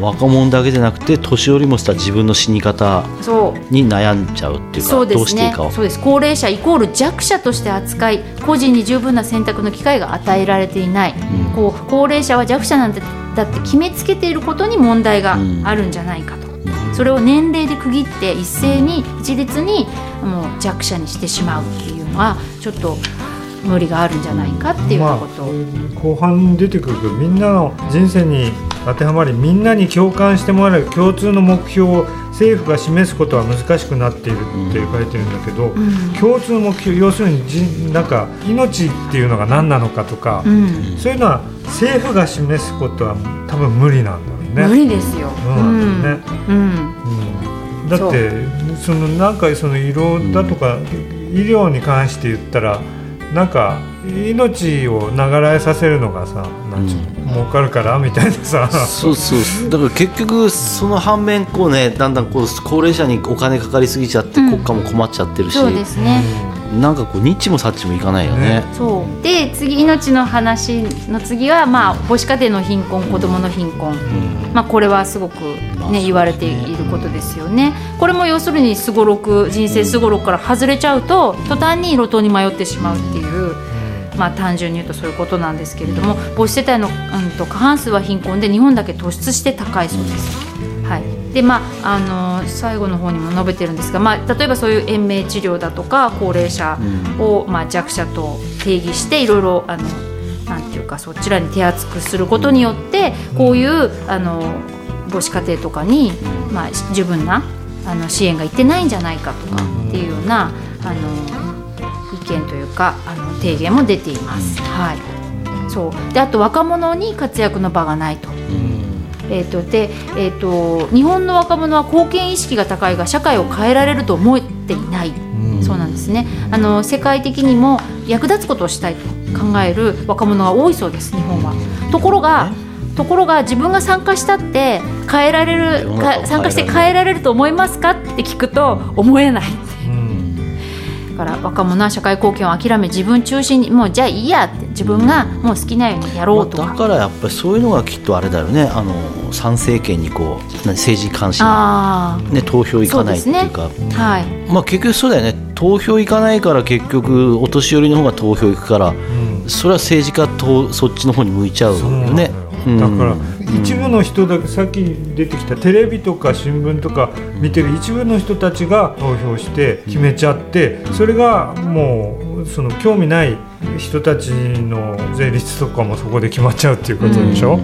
若者だけじゃなくて年寄りもした自分の死に方そう。に悩んじゃうっていうかそうでどうすねしていいかを。そうです。高齢者イコール弱者として扱い個人に十分な選択の機会が与えられていない、ん。こう高齢者は弱者なんてだって決めつけていることに問題があるんじゃないかと、それを年齢で区切って一斉に一律にもう弱者にしてしまうっていうのはちょっと無理があるんじゃないかっていうこと。を、後半に出てくるけどみんなの人生に当てはまりみんなに共感してもらえる共通の目標を政府が示すことは難しくなっているって書いてるんだけど、うん。共通の目標要するにじなんか命っていうのが何なのかとか、うん。そういうのは政府が示すことは多分無理なんだね。無理ですよ。そうなん。ね。うん。うん。だってそのなんかその医療だとか、医療に関して言ったらなんか命を長らえさせるのがさなんつうの、儲かるからみたいなさ。そうそう。だから結局その反面こうねだんだんこう高齢者にお金かかりすぎちゃってうん。国家も困っちゃってるし、そうですね。なんかこうニッチもサッチもいかないよね。ね。そう。で次命の話の次はまあ母子家庭の貧困子どもの貧困、まあこれはすごくまあね言われていることですよね。これも要するにすごろく人生すごろくから外れちゃうと途端に路頭に迷ってしまうっていう。まあ、単純に言うとそういうことなんですけれども母子世帯の、うん、と過半数は貧困で日本だけ突出して高いそうです。はいでまあ、あの最後の方にも述べてるんですが、まあ、例えばそういう延命治療だとか高齢者を、まあ、弱者と定義していろいろあのなんていうかそちらに手厚くすることによってこういうあの母子家庭とかに、まあ、十分なあの支援がいってないんじゃないかとかっていうようなあの意見というかあの提言も出ています。はい。そう。であと若者に活躍の場がないと。えー、とでえー、と日本の若者は貢献意識が高いが社会を変えられると思っていない、そうなんですね。あの世界的にも役立つことをしたいと考える若者が多いそうです日本は。ところがところが自分が参加したって変えられる。参加して変えられると思いますか？って聞くと思えない。だから若者は社会貢献を諦め自分中心にもうじゃあいいやって自分がもう好きなようにやろうとか、まあだからやっぱりそういうのがきっとあれだよね。あの参政権にこう何政治関心、あね、投票行かないっていうか。あはい。まあ結局そうだよね。投票行かないから結局お年寄りの方が投票行くから、それは政治家とそっちの方に向いちゃうよね。うんだから一部の人だけさっき出てきたテレビとか新聞とか見てる一部の人たちが投票して決めちゃってそれがもうその興味ない人たちの税率とかもそこで決まっちゃうっていうことでしょ、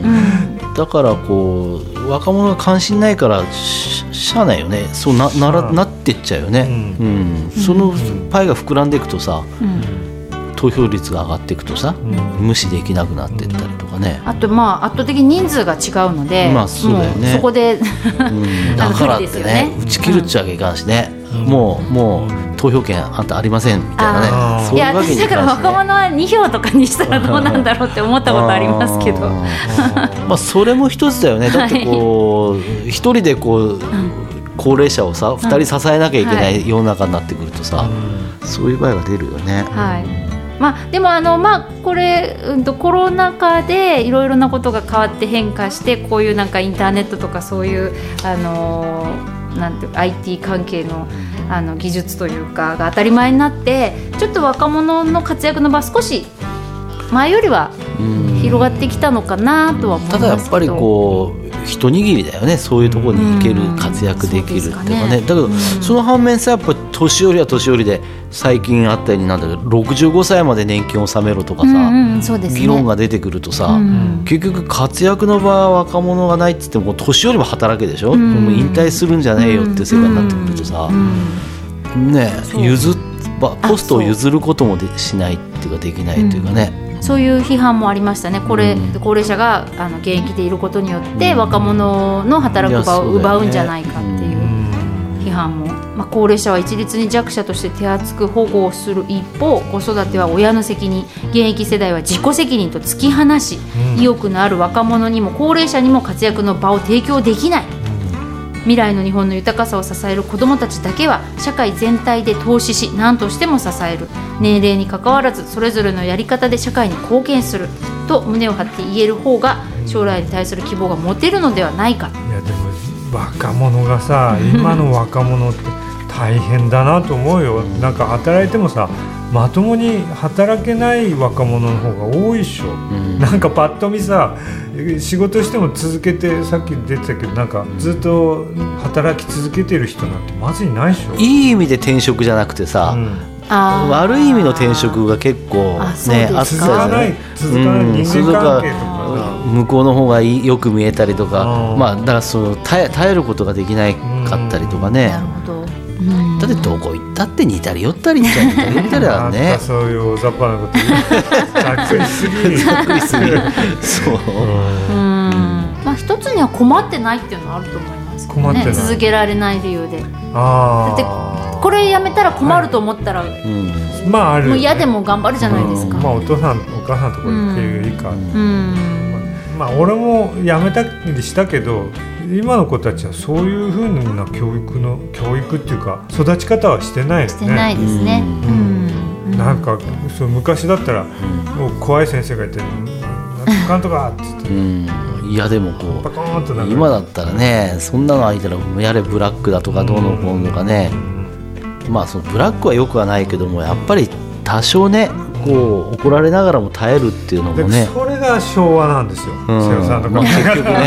だからこう若者が関心ないからししゃあないよね。そうななら、うんなってっちゃうよね、ううん。そのパイが膨らんでいくとさうん投票率が上がっていくとさ、無視できなくなってったりとかね、あとまあ圧倒的に人数が違うので、まあそうだよね。もそこで だからってねね打ち切るっちゃいかんしね、もうもう投票権あんたありませんみたいなね。いやそういうわけ私だから若者は2票とかにしたらどうなんだろうって思ったことありますけど。まあそれも一つだよね。だってこう一人でこう高齢者をさ二人支えなきゃいけなはい。世の中になってくるとさ、そういう場合が出るよね。はいまあ、でもあの、まあ、これ、うん、とコロナ禍でいろいろなことが変わって変化してこういうなんかインターネットとかそういう、あのーなんていうか IT 関係のあの技術というかが当たり前になってちょっと若者の活躍の場少し前よりはうん広がってきたのかなとは思いますけど。ただやっぱりこう一握りだよね。そういうところに行ける、うん活躍できるっていうかね。ね。だけど、うんその反面さやっぱり年寄りは年寄りで最近あったようになんだけど65歳まで年金を納めろとかさ、うんうんね。議論が出てくるとさ、うん。結局活躍の場は若者がないって言っても年寄りも働けでしょ、ん。もう引退するんじゃねえよって世界になってくるとさ、う譲っばあポストを譲ることもでしないっていうかできないというかね、そういう批判もありましたね、これ、うん。高齢者があの現役でいることによって、若者の働く場を奪うんじゃないかっていう批判も、まあ、高齢者は一律に弱者として手厚く保護をする一方、子育ては親の責任、現役世代は自己責任と突き放し、意欲のある若者にも高齢者にも活躍の場を提供できない。未来の日本の豊かさを支える子どもたちだけは社会全体で投資し何としても支える。年齢にかかわらずそれぞれのやり方で社会に貢献すると胸を張って言える方が将来に対する希望が持てるのではないか若者がさ今の若者って大変だなと思うよ。なんか働いてもさまともに働けない若者の方が多いっしょ、ん。なんかパッと見さ仕事しても続けてさっき出てたけどなんかずっと働き続けてる人なんてまずいないっしょ、いい意味で転職じゃなくてさ、うん。悪い意味の転職が結構あそうねあったですか続かない続かないうん人間関係とか。さ、向こうの方がいいよく見えたりとかうんまあだからその耐え耐えることができないかったりとかね。だってどこ行ったって似たり寄ったり似たり似たり寄ったりだなんねかそういう大雑把なこと言う。ざっくりすぎ。ざっくりすぎ。るそう。うん。まあ一つには困ってないっていうのはあると思いますけど困ってない。ね続けられない理由で。あだってあこれやめたら困ると思ったら、うん。まああるもう嫌でも頑張るじゃないですか、うん。まあお父さんお母さんのとこ行っていいか、うん。まあ俺も辞めたりしたけど今の子たちはそういうふうな教育の教育っていうか育ち方はしてないよね。してないですね、ううん。んなんかそう昔だったらもう怖い先生がいて「なんとかんとか」っつって。うん。いやでもこパコーンとなんか今だったらねそんなの空いたらやれブラックだとかどうのこうのとかねまあそのブラックはよくはないけどもやっぱり多少ねこう怒られながらも耐えるっていうのでもね。それが昭和なんですよ、うん。瀬尾さんと結局ね、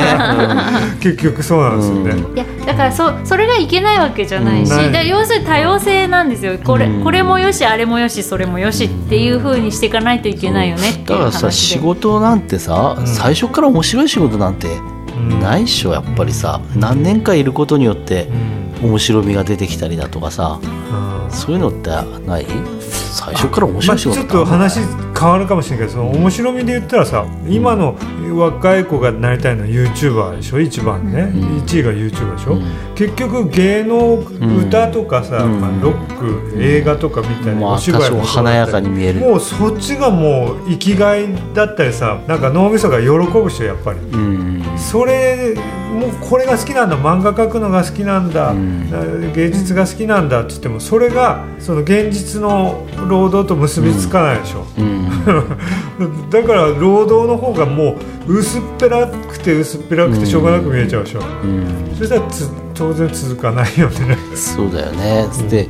結局そうなんですよね、うん。いやだからそそれがいけないわけじゃないし、うん。だ要するに多様性なんですよ。これ,、うん。これもよしあれもよしそれもよしっていうふうにしていかないといけないよねっていうだからさ仕事なんてさ、うん。最初から面白い仕事なんてうん。ないっしょやっぱりさ。何年かいることによってうん面白みが出てきたりだとかさうん。そういうのってない？最初から面まあ、白い仕事ちょっと話変わるかもしれないけどその面白みで言ったらさ今の若い子がなりたいのは YouTuber でしょ？一番ね、うん。1位が YouTuber でしょ、うん。結局芸能歌とかさ、うん。まあ、ロック映画とかみたいなまあお芝居も華やかに見える。もうそっちがもう生きがいだったりさなんか脳みそが喜ぶ人やっぱり。うんそれもうこれが好きなんだ。漫画描くのが好きなんだ、うん。芸術が好きなんだって言ってもそれがその現実の労働と結びつかないでしょ、うん。だから労働の方がもう薄っぺらくて薄っぺらくてしょうがなく見えちゃうでしょ、うん。そしたらつ当然続かないよね。そうだよね。で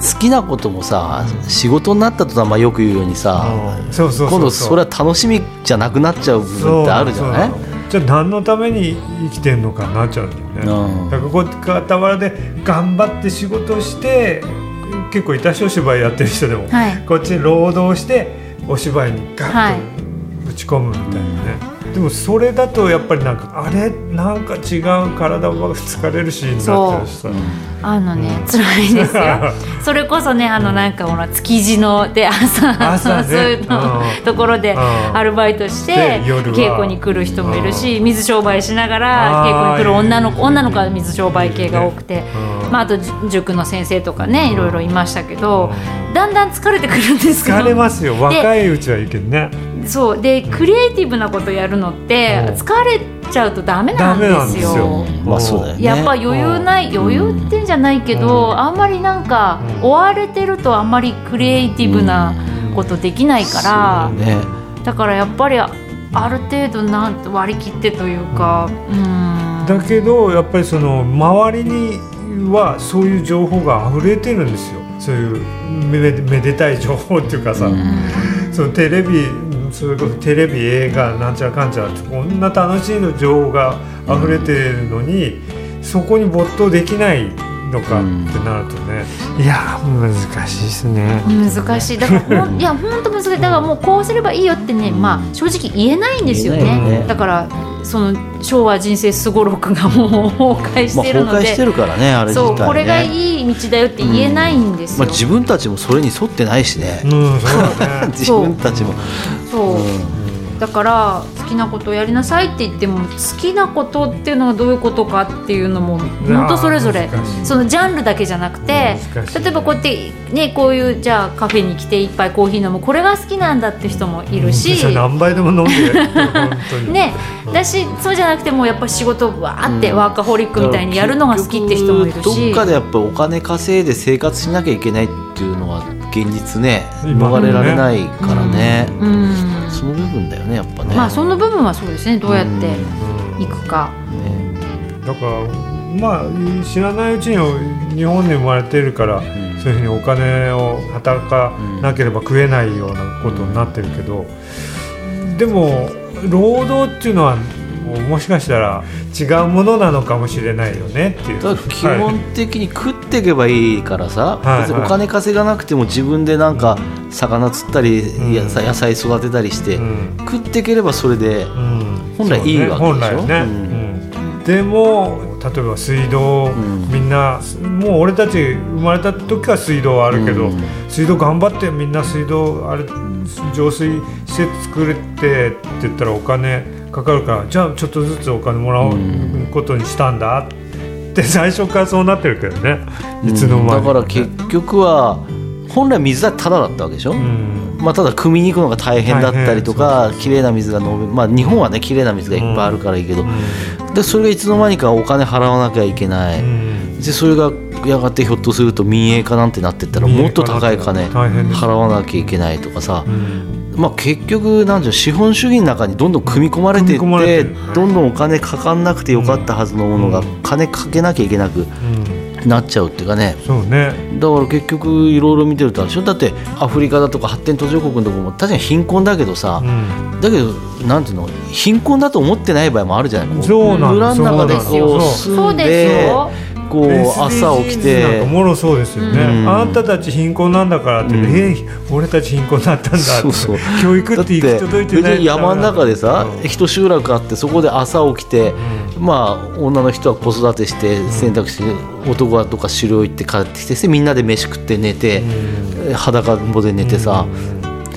好きなこともさ仕事になったとはまあよく言うようにさ今度それは楽しみじゃなくなっちゃう部分ってあるじゃない？そうそうじゃあ何のために生きてんのかなっちゃうんだよね、うん。だからこう傍らで頑張って仕事して結構いたしお芝居やってる人でも、はい。こっちで労働してお芝居にガはい。ッと打ち込むみたいなね、でもそれだとやっぱりなんかあれ？なんか違う体も疲れるしになっちゃう。あのね辛いですよ。それこそねあのなんかほら築地ので朝。朝ね。そういうのうん。ところでうん。アルバイトして稽古に来る人もいるし水商売しながら稽古に来る女の子女の子は水商売系が多くて。うん。まああと塾の先生とかねいろいろいましたけどだんだん疲れてくるんですよ。疲れますよ。若いうちはいいけどねそう。でクリエイティブなことやるのってう。ん疲れちゃうとダメなんでよ。ですすよ。まあそうだよね。やっぱ余裕ない余裕ってんじゃないけど、あんまりなんかうん。追われてるとあんまりクリエイティブなことできないから、ね。だからやっぱりあある程度なん割り切ってというかうん。だけどやっぱりその周りにはそういう情報が溢れてるんですよ。そういうめめでたい情報っていうかさ、そのテレビそれこそテレビ映画なんちゃかんちゃってこんな楽しいの情報が溢れてるのに、そこに没頭できないのかってなるとね、いや難しいですね。難しい。だから いや本当難しい。だからもうこうすればいいよってね、まあ正直言えないんですよね。ね。だからその昭和人生すごろくがもう崩壊しまあてるので、崩壊してるからねあれ自体ね。そうこれがいい道だよって言えないんですよ、まあ自分たちもそれに沿ってないしね。うん、そうだね。自分たちも。そう、うんだから好きなことをやりなさいって言っても好きなことっていうのがどういうことかっていうのも本当それぞれそのジャンルだけじゃなくて例えばこうやってねこういうじゃあカフェに来て一杯コーヒー飲むこれが好きなんだって人もいるし、何杯でも飲んで本当に。ねだしそうじゃなくてもやっぱ仕事わーってうん。ワーカホリックみたいにやるのが好きって人もいるし。どっかでやっぱお金稼いで生活しなきゃいけないっていうのは現実ね今逃れられないからね、うん。その部分だよねやっぱね。まあその部分はそうですね。どうやってうん。いくか。ね。だからまあ知らないうちに日本に生まれてるから、ん。そういうふうにお金を働かなければ食えないようなことになってるけど、でも労働っていうのはもうもしかしたら違うものなのかもしれないよねっていう。基本的に食っていけばいいからさ、はい。お金稼がなくても自分でなんか魚釣ったり、ん。野菜育てたりして、うん。食っていければそれで、うん。本来いいわけでしょ？ね。ね、でも例えば水道、ん。みんなもう俺たち生まれた時は水道はあるけど、うん。水道頑張ってみんな水道あれ浄水施設作れてって言ったらお金かかるからじゃあちょっとずつお金もらうことにしたんだ。って最初からそうなってるけどね。いつの間に。かだから結局は本来水はタダだったわけでしょ、うん。まあ、ただ汲みに行くのが大変だったりとか綺麗な水が飲めまあ日本はね綺麗な水がいっぱいあるからいいけど、でそれがいつの間にかお金払わなきゃいけない、うんでそれがやがてひょっとすると民営化なんてなってったらもっと高い金払わなきゃいけないとかさ、うんまあ、結局なんていうの資本主義の中にどんどん組み込まれていってどんどんお金かかんなくてよかったはずのものが金かけなきゃいけなくうん。なっちゃうっていうかね。そうね。だから結局いろいろ見てるとあれでしょ？だってアフリカだとか発展途上国のところも確かに貧困だけどさ、うん。だけどなんていうの？貧困だと思ってない場合もあるじゃない。そうなの村の中でそうなのこうそうそうで住んですよこう朝起き SDGs なんてかもろそうですよね、うん。あなたたち貧困なんだからって、うん。え俺たち貧困だったんだって。そうそう。教育って行き届いてない山の中でさうん。一集落あってそこで朝起きて、まあ女の人は子育てして洗濯して男はとか狩猟行って帰ってきてみんなで飯食って寝て、裸んぼで寝てさ、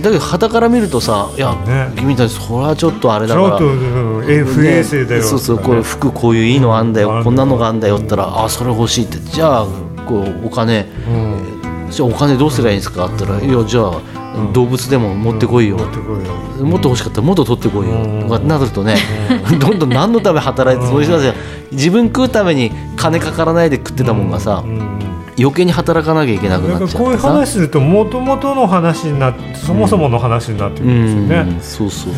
だけど傍から見るとさいや、ね。君たちそれはちょっとあれだからちょっと、うん、え不衛生だよ、ねそうそうこれ服こういういいのあんだよ、うん。こんなのがあんだよったらあそれ欲しいって。じゃあこうお金うん。じゃあお金どうすればいいんですかって言ったらいやじゃあ動物でも持ってこいよ、持ってこいよ。もっと欲しかったらもっと取ってこいよ。うん。とかなるとね どんどん何のため働いてそういう人たちが自分食うために金かからないで食ってたもんがさうん余計に働かなきゃいけなくだなっちゃからこういう話するともともとの話になってそもそもの話になってくうるんですよね、んそうそう。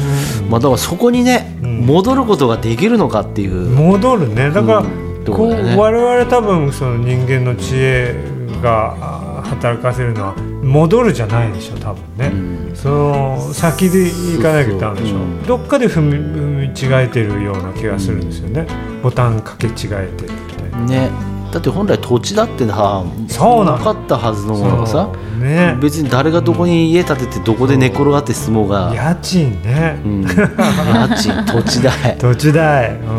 まあだからそこにねうん。戻ることができるのかっていう。戻るね。だから、うんこそうね。う我々多分その人間の知恵があ働かせるのは戻るじゃないでしょ多分ね、うん。その先で行かなきゃダメでしょ。そうどっかで踏み踏み違えてるような気がするんですよね、ボタンかけ違えてるみたいな。ねだって本来土地だってさそうなかったはずのものがさね。別に誰がどこに家建ててどこで寝転がって相撲が、家賃ね、うん、家賃土地代。土地代、うん、不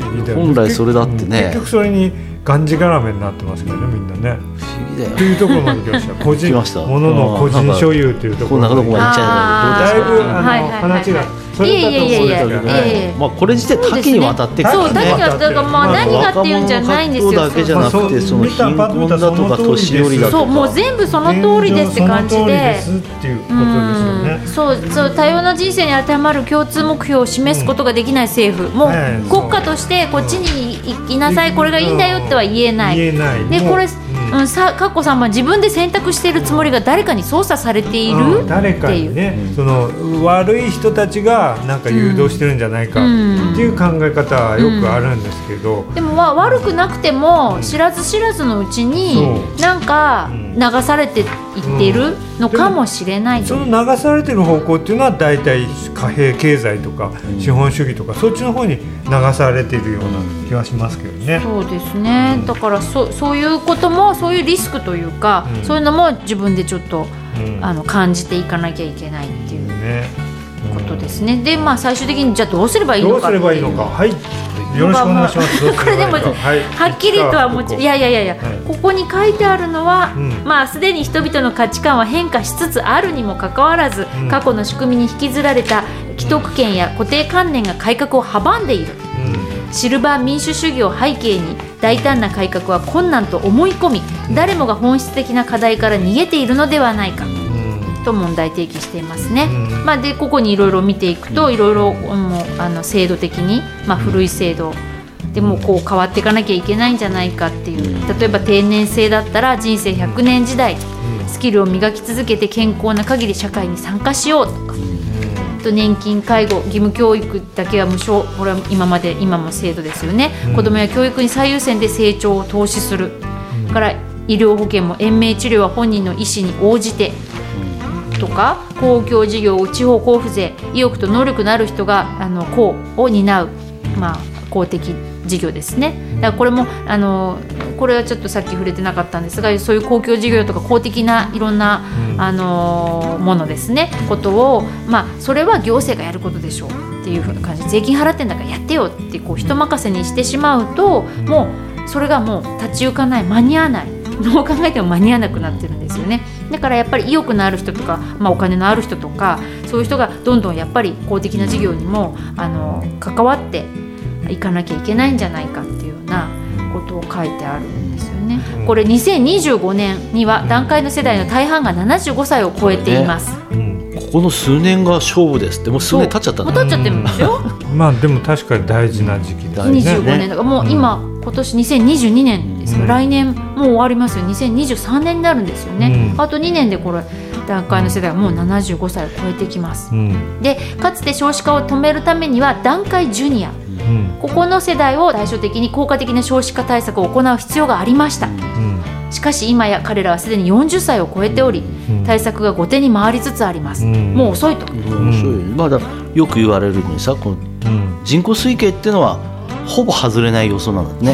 思議だよね。本来それだってね。結局それにがんじがらめになってますけどねみんなね。不思議だよというところまで来ました。個人来ました。ものの個人所有というところこんなとこまで行っちゃうだいぶあの、はいはいはいはい。話がそれだと思うんですけどいやいやいやいやいやねまあこれ自体多岐にわたってそう、ね。何が、だからまあまあ何がっていうんじゃないんですよ。だけじゃなくてその貧困だとか年寄りだとか。そう、もう全部その通りですって感じその通りでで。すっていうことですよねうん。そうそう多様な人生に当てはまる共通目標を示すことができない政府、もうはい。国家としてこっちに行きなさい、これがいいんだよっては言えない、言えない。でこれ、もううん。うん、さかっこさんは自分で選択しているつもりが誰かに操作されているうん。誰かっていう。にね、その悪い人たちがなんか誘導してるんじゃないかうん。っていう考え方はよくあるんですけど、でもわ悪くなくても知らず知らずのうちにそなんかうん。流されていってるのかもしれない。とその流されてる方向っていうのは大体貨幣経済とか資本主義とかそっちの方に流されているような気がしますけどね。そうですね、だからそそういうこともそういうリスクというか、うん。そういうのも自分でちょっとうん。あの感じていかなきゃいけないっていうね。ことですね、でまあ最終的にじゃあどうすればいいどうすのかっていう。ればいいのか、はい、よろしくお願いします。これでもはっきりとはもちいやいやいやいや、はい。ここに書いてあるのは、うん。まあすでに人々の価値観は変化しつつあるにもかかわらず、うん。過去の仕組みに引きずられた既得権や固定観念が改革を阻んでいる。シルバー民主主義を背景に大胆な改革は困難と思い込み誰もが本質的な課題から逃げているのではないかと問題提起していますね。うん。まあ、でここにいろいろ見ていくといろいろあの制度的に、まあ、古い制度。でもこう変わっていかなきゃいけないんじゃないかっていう。例えば定年制だったら人生100年時代スキルを磨き続けて健康な限り社会に参加しようとか。あと年金介護義務教育だけは無償。これは今まで今も制度ですよね、うん。子どもや教育に最優先で成長を投資する、から医療保険も延命治療は本人の意思に応じてとか公共事業地方交付税意欲と能力のある人があの公を担う、まあ、公的事業ですね。だからこれもあのこれはちょっとさっき触れてなかったんですがそういう公共事業とか公的ないろんな、うん。あのものですね。ことを、まあ、それは行政がやることでしょう。っていうふうな感じ。で税金払ってんだからやってよってこう人任せにしてしまうと、もうそれがもう立ち行かない間に合わないどう考えても間に合わなくなってるんですよね。だからやっぱり意欲のある人とか、まあ、お金のある人とかそういう人がどんどんやっぱり公的な事業にもあの関わっていかなきゃいけないんじゃないかっていうようなことを書いてあるんですよね。これ2025年には団塊の世代の大半が75歳を超えています。うん。ここの数年が勝負です。ってもう数年経っちゃったね。もう経っちゃってるんですよ。まあでも確かに大事な時期だ大事ね。25年だからもう今、今年2022年ですよ、うん。来年もう終わりますよ。2023年になるんですよね、うん。あと2年でこれ団塊の世代はもう75歳を超えてきます。うん。でかつて少子化を止めるためには団塊ジュニア。うん。ここの世代を対照的に効果的な少子化対策を行う必要がありました。うん。しかし今や彼らはすでに40歳を超えておりうん。対策が後手に回りつつあります、うん。もう遅いと、まだよく言われるのにさこのうん。人口推計っていうのはほぼ外れない要素なんね。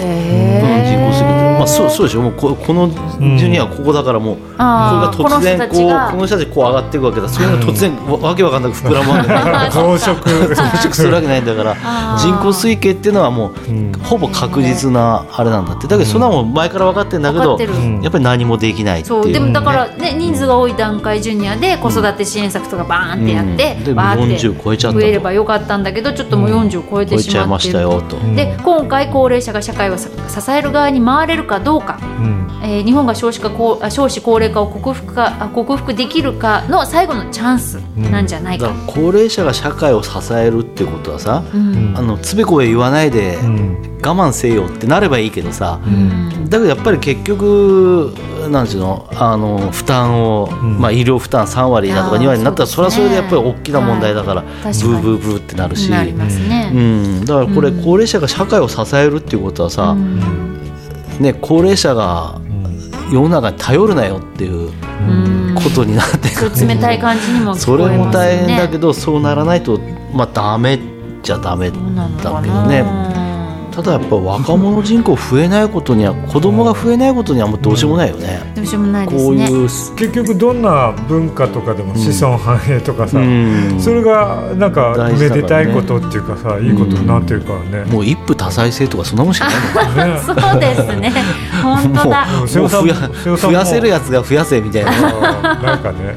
人口推計ってまあそうそうでしょ。もうここのジュニアはここだからもう、これが突然こうこの人たちが。こう上がっていくわけだ。それが突然わわけわかんなく膨らむわけだか。ら増殖。増殖するわけないんだから人口推計っていうのはもう、うん。ほぼ確実なあれなんだって。だけどそんなもん前から分かってるんだけど、やっぱり何もできないっていう。そうでもだから、ね、人数が多い段階ジュニアで子育て支援策とかバーンってやって、うん。でバーって40超えちゃったと。増えればよかったんだけどちょっともう40超えて超えちゃいましまってるしたよと。んで今回高齢者が社会をさ支える側に回れるかどうか、うん。えー日本が少子化高あ少子高齢化を克服かあ克服できるかの最後のチャンスなんじゃないか、だから高齢者が社会を支えるってことはさ、うん。あのつべこべ言わないでうん。我慢せよってなればいいけどさ、うん。だけどやっぱり結局なんていうのあの負担を、ん。まあ、医療負担3割だとかあー2割になったらそ,、れはそれでやっぱり大きな問題だから、はいブーブーブーってなるし、うん、だからこれうん。高齢者が社会を支えるっていうことはさ、うんね、高齢者が世の中に頼るなよっていううん。ことになってくる。冷たい感じにも聞そこえますよね。れも大変だけどそうならないとまあダメじゃダメだけどねただやっぱ若者人口増えないことには子供が増えないことにはもうどうしようもないよね、どうしようもないですね。こういう、結局どんな文化とかでも子孫繁栄とかさ、うん。それがなんか大めでたいことっていうかさいいことになってるからね。もう一夫多妻制とかそんなもんしかないもんね。そうですね。本当だ。もう増やせるやつが増やせみたいな。なんかね。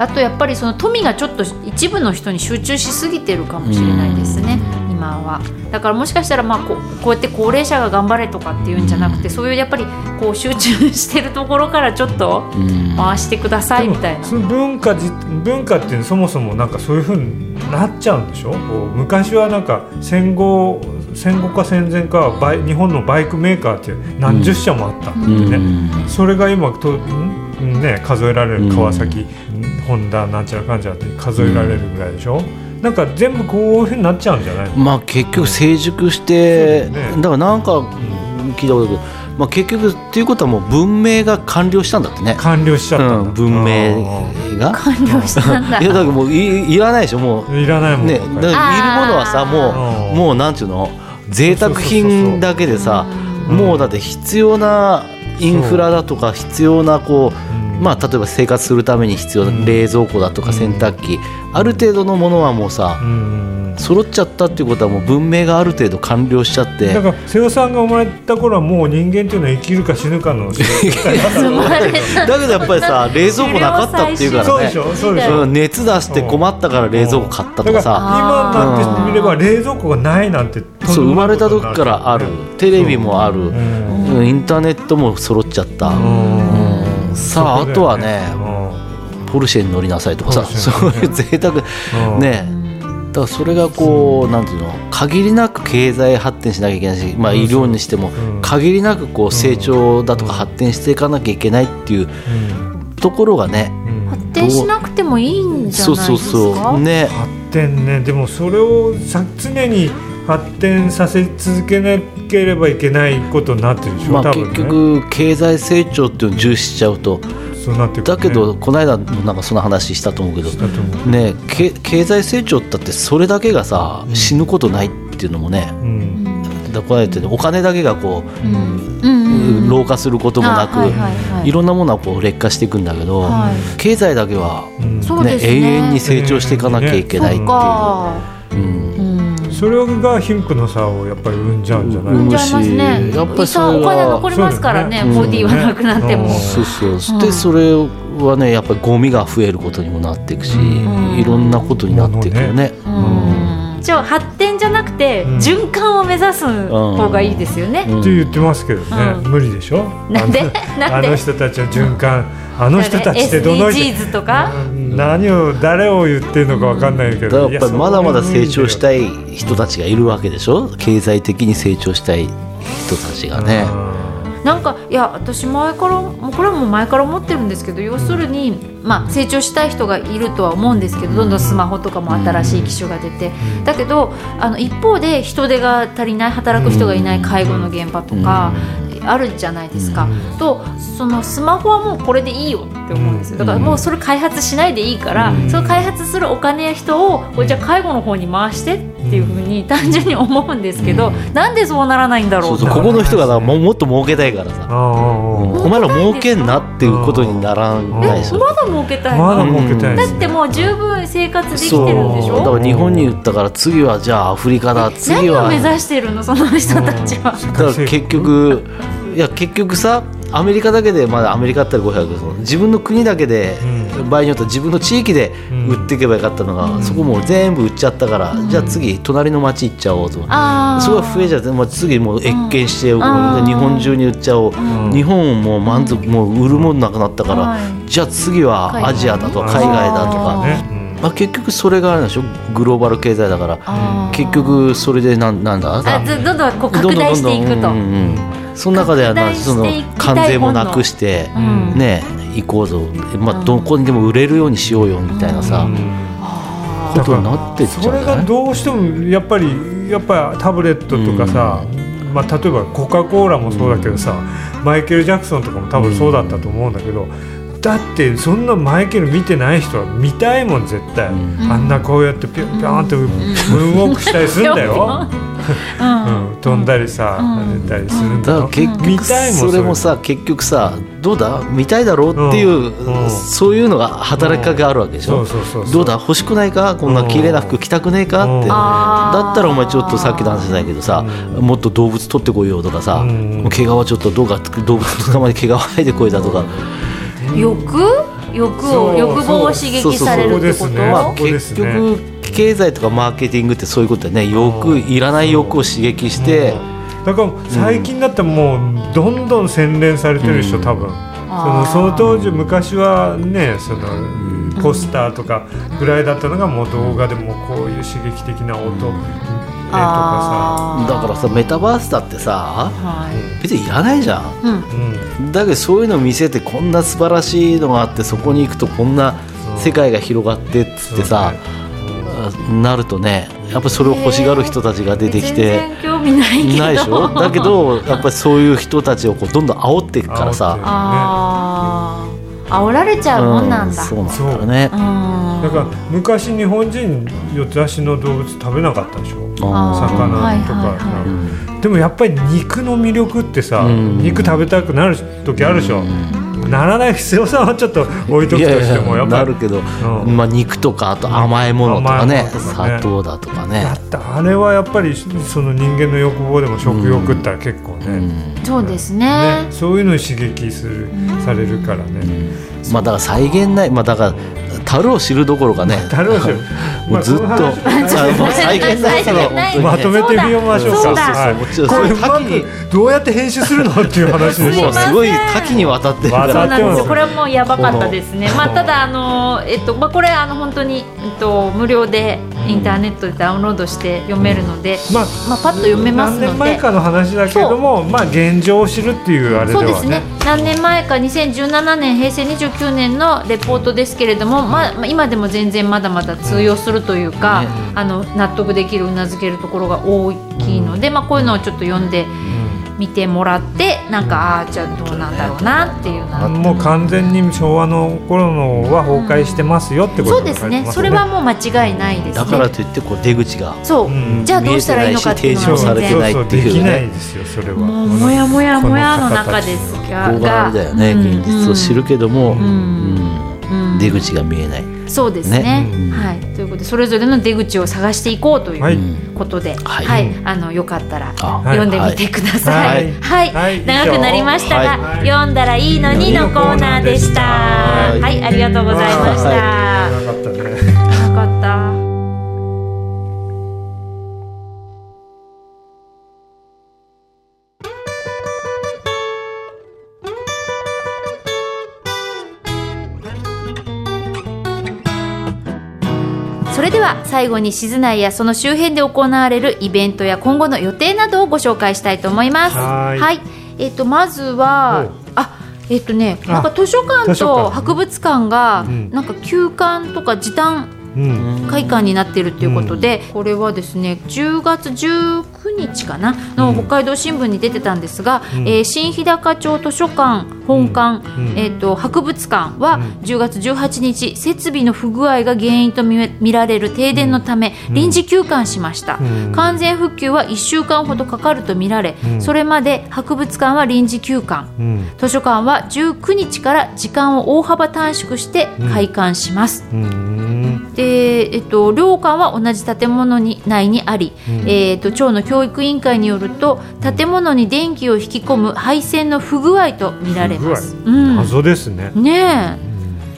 あとやっぱりその富がちょっと一部の人に集中しすぎてるかもしれないですね今は。だからもしかしたらまあこうこうやって高齢者が頑張れとかっていうんじゃなくてそういうやっぱりこう集中してるところからちょっとうん。回してくださいみたいな。その文化じ文化っていうのはそもそもなんかそういうふうになっちゃうんでしょ？昔はなんか戦後戦後か戦前かはバイ日本のバイクメーカーって何十社もあったんだってね、うん。それが今と、んね、数えられる。川崎、ホンダなんちゃらかんちゃらって数えられるぐらいでしょ、なんか全部こういうふうになっちゃうんじゃないの、まあ結局成熟して、ね。だからなんか聞いたことあるけど、まあ、結局っていうことはもう文明が完了したんだってね、完了しちゃったんだ、うん、文明が。完了したんだ。いやだからもういいらないでしょもう。いらないもん、ねだからいるものはさもうもうなんていうの？贅沢品だけでさそうもうだって必要なインフラだとか必要なこうんうまあ例えば生活するために必要な冷蔵庫だとか洗濯機ある程度のものはもうさうん。揃っちゃったっていうことはもう文明がある程度完了しちゃって。だから瀬尾さんが生まれた頃はもう人間っていうのは生きるか死ぬかの だけどやっぱりさ冷蔵庫なかったっていうからね。そうでしょ熱出して困ったから冷蔵庫買ったとかださ今なんて見れば冷蔵庫がないなんてそう生まれた時からある。テレビもある。インターネットも揃っちゃったさああとはねポルシェに乗りなさいとかさそうェいう贅沢。うん。ね。だからそれがこうなんていうの限りなく経済発展しなきゃいけないし、まあ、医療にしてもうん。限りなくこう成長だとか発展していかなきゃいけないっていうところがねうん。発展しなくてもいいんじゃそうないですか？そうそうね。発展ね。でもそれをさ常に発展させ続けなければいけないことになってるでしょ、まあ、多分結ね局経済成長っていうのを重視しちゃうと。そうなってくる、ね、だけどこの間もなんかその話したと思うけど。ねけ経済成長だってそれだけがさ死ぬことないっていうのもね。うん。だからこの間言ったようにお金だけがこううん。うんうん老化することもなく、あはいはいはい。いろんなものはこう劣化していくんだけど、はい。経済だけは、うん。ね。ね永遠に成長していかなきゃいけないっていう。うんそれが貧富の差をやっぱり生んじゃうんじゃない、うん。じゃいますね。やっぱりそれはお金残りますからね。ねボディはなくなっても。うんそうそう、うんでそれはねやっぱりゴミが増えることにもなっていくし、うん。いろんなことになっていくよね。うん。じゃあ発展じゃなくてうん。循環を目指す方がいいですよね。うん。って言ってますけどね、うん。無理でしょ？なんで？あのなんで？あの人たちは循環あの人たちってどの人 SDGs とか？うん。何を誰を言ってるのかわかんないけど、やっぱりまだまだ成長したいい人たちがいるわけでしょ？経済的に成長したい人たちがね。なんかいや私前からもうこれはもう前から思ってるんですけど要するに、まあ、成長したい人がいるとは思うんですけどどんどんスマホとかも新しい機種が出て。だけどあの一方で人手が足りない働く人がいない介護の現場とか。あるじゃないですか、とそのスマホはもうこれでいいよって思うんですよ。だからもうそれ開発しないでいいから、その開発するお金や人をこれじゃあ介護の方に回してっていうふうに単純に思うんですけど、なんでそうならないんだろってそううそうここの人がだももっと儲けたいからさ、お前ら儲けんなっていうことにならないでまだ儲けたいの？まだ儲けたいだってもう十分生活できてるんでしょ？だから日本に言ったから次はじゃあアフリカだ。次は何を目指してるの？その人たちは。だから結局いや結局さアメリカだけでまだアメリカだったら500その自分の国だけで、場合によっては自分の地域で売っていけばよかったのが、そこもう全部売っちゃったから、じゃあ次隣の町行っちゃおうと。あー。そこが増えちゃって、まあ、次もう越見して、ん。日本中に売っちゃおう、日本も満足もう売るもんなくなったから、はい。じゃあ次はアジアだとか海外だとか、まあ、結局それがあれなんでしょ？グローバル経済だから。結局それでなんなんだ？どんどんこう拡大していくと。その中ではなその関税もなくして、うん。ね行こうぞ、まあ、どこにでも売れるようにしようよみたいなさ、ことになってっちゃそれがどうしてもやっぱりやっぱタブレットとかさ、まあ、例えばコカ・コーラもそうだけどさ、マイケル・ジャクソンとかも多分そうだったと思うんだけど、だってそんなマイケル見てない人は見たいもん絶対、あんなこうやってピョンピョンってムーンウォークしたりするんだよ、うん、飛んだりさ、跳ねたりするんだよだから結見局たいもんそれもさ結局さどうだ？見たいだろうっていう、うん。うん。そういうのが働きかけがあるわけでしょ、うどうだ？欲しくないか？こんな綺麗な服着たくねえか？って、だったらお前ちょっとさっきの話じゃないけどさ、もっと動物取ってこいよとかさ、うん。もう毛皮ちょっとどうか動物捕まえて毛皮剥いでこいだとか、欲？欲を欲望を刺激されるってこと？まあ結ね。局経済とかマーケティングってそういうことだよね。欲いらない欲を刺激して、だから最近だってもうどんどん洗練されてるでしょ、多分。そのその当時昔はねそのポスターとかぐらいだったのがもう動画でもこういう刺激的な音、絵とかあだからさメタバースだってさーはい。別にいらないじゃん。うん。さ、うんだけどそういうのを見せてこんな素晴らしいのがあってそこに行くとこんな世界が広がってっつってさ、なるとねやっぱりそれを欲しがる人たちが出てきて。全然興味ないけど。ないでしょ？だけどやっぱりそういう人たちをこうどんどん煽っていくからさ。ああ煽られちゃうもんなんだ。そうなんだよね。うん。だから昔日本人四つ足の動物食べなかったでしょ？あ魚とか、はいはいはでもやっぱり肉の魅力ってさ、うん。肉食べたくなる時あるでしょ、ならない必要さはちょっと置いとくとしてもやっぱり。なるけど、うん。まあ、肉とかあと甘いものとかねね。砂糖だとかね。だってあれはやっぱりその人間の欲望でも食欲ったら結構ね,、いそうですね。ね。そういうのに刺激する、されるからね、まあだから再現ない。まあだから樽を知るどころかね。樽を知る。もうずっと、まあ再現ないその本当にねまとめてみましょうか。もちろんこれうまそれ多岐にくどうやって編集するのっていう話でしょもうすごい多岐にわたってるかわそうなんらですよ。これはもうやばかったですね。まあただあのえっとまあこれあの本当にえっと無料でインターネットでダウンロードして読めるので、まあまあパッと読めます何年ので。前かの話だけどもまあ現状を知るっていうあれではね。そうですね。何年前か2017年平成29年のレポートですけれども、まあ、まあ今でも全然まだまだ通用するというか、ねあの納得できるうなずけるところが大きいので、まあ、こういうのをちょっと読んでみてもらってなんかああーじゃあどうなんだろうなっていうな。もう完全に昭和の頃のは崩壊してますよってことそうですね。それはもう間違いないですね。だからといってこう出口がそう、うん。じゃあどうしたらいいのかっていうのは。全然提唱されてないそうっていうね。できないですよそれはもうもやもやもやの中ですが。がね、うん。現実を知るけども、出口が見えない、そうですね。ね。うんはい。ということでそれぞれの出口を探していこうという、はい。ことで、は、はい。いあのよかったらあ読んでみてください。ははい。い、はい。長くなりましたが、はい。読んだらいいのにのコーナーでした。ははい。い、ありがとうございました。は最後に静内やその周辺で行われるイベントや今後の予定などをご紹介したいと思います。はい。ええっとまずはおあえっとねあなんか図書館と博物館がうん。なんか休館とか時短うん会館になってるっていうことで、これはですね10月19日かなのうん。北海道新聞に出てたんですが、うん。えー新日高町図書館本館、うん。えー、と博物館はうん。10月18日設備の不具合が原因と見見られる停電のためうん。臨時休館しました、うん。完全復旧は1週間ほどかかるとみられ、うん。それまで博物館は臨時休館。うん。図書館は19日から時間を大幅短縮して開館します、うんで、えっと、寮館は同じ建物に内にあり、うん。えっと、町の教育委員会によると建物に電気を引き込む配線の不具合と見られます。うん、謎ですね。ね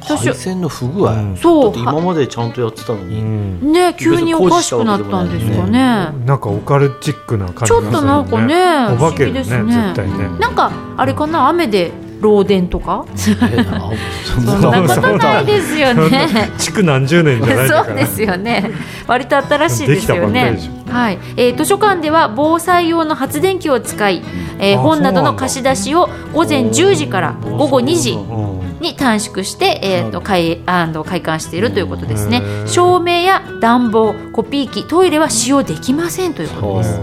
配線の不具合、う。んそう今までちゃんとやってたのうに、ん。ねえ急におかしくなったんですかね。なんかオカルチックな感じちょっとなんかねお化けるね不思議ですね。なんかあれかな雨で漏電とか？そんなことないですよね。築何十年じゃないそうですよね。割と新しいですよね。はい、えー図書館では防災用の発電機を使い、えーあ本などの貸し出しを午前10時から午後2時。うんに短縮して、えー、と開あの開館しているということですね。照明や暖房、コピー機、トイレは使用できませんということです。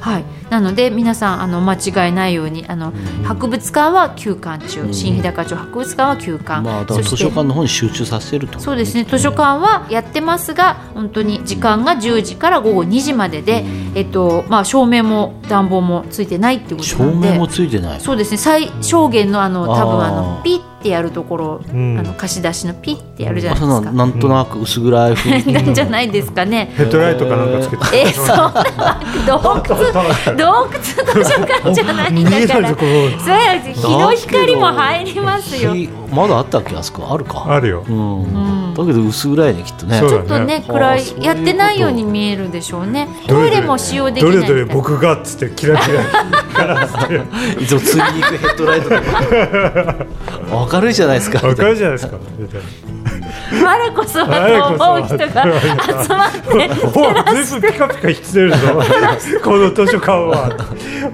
はい、なので皆さんあの間違いないようにあの、博物館は休館中、新日高町博物館は休館、まあ図書館の方に集中させるとそうですね。図書館はやってますが本当に時間が10時から午後2時までで、えっとまあ、照明も暖房もついてないってこと照なんで。明もついてない。そうですね。最小限のあの多分あのピッてやるところ、うん。あの貸し出しのピッてやるじゃあないですか。そうななんとなく薄暗い雰囲気。な んじゃないですかね。ヘッドライトかなんかつけて。えそんな洞窟。洞窟図書館じゃないんだから。それは日の光も入りますよ。日まだあったっけあそこ。あるか。あるよ。うん、うんだけど薄暗いねきっとね。ちょっとねあ暗いやってないように見えるでしょうね。トイレも使用できない。どれどれ僕がっつってキラキラ。いつも釣りに行くヘッドライト 明るいじゃないですか。わかるじゃないですか 我こそはと思う人が集まっておずいぶんピカピカして。るぞこの図書館は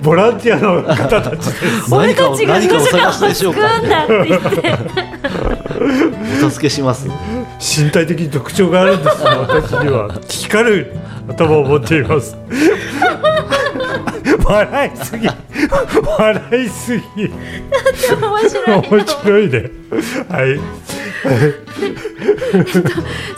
ボランティアの方たちです。俺たちが何かを図書館をでしょうんだって言って。お助けします。身体的に特徴があるんですよ。私には。光る頭を持っています。笑いすぎ。笑いすぎ。面白い面白いね。はい。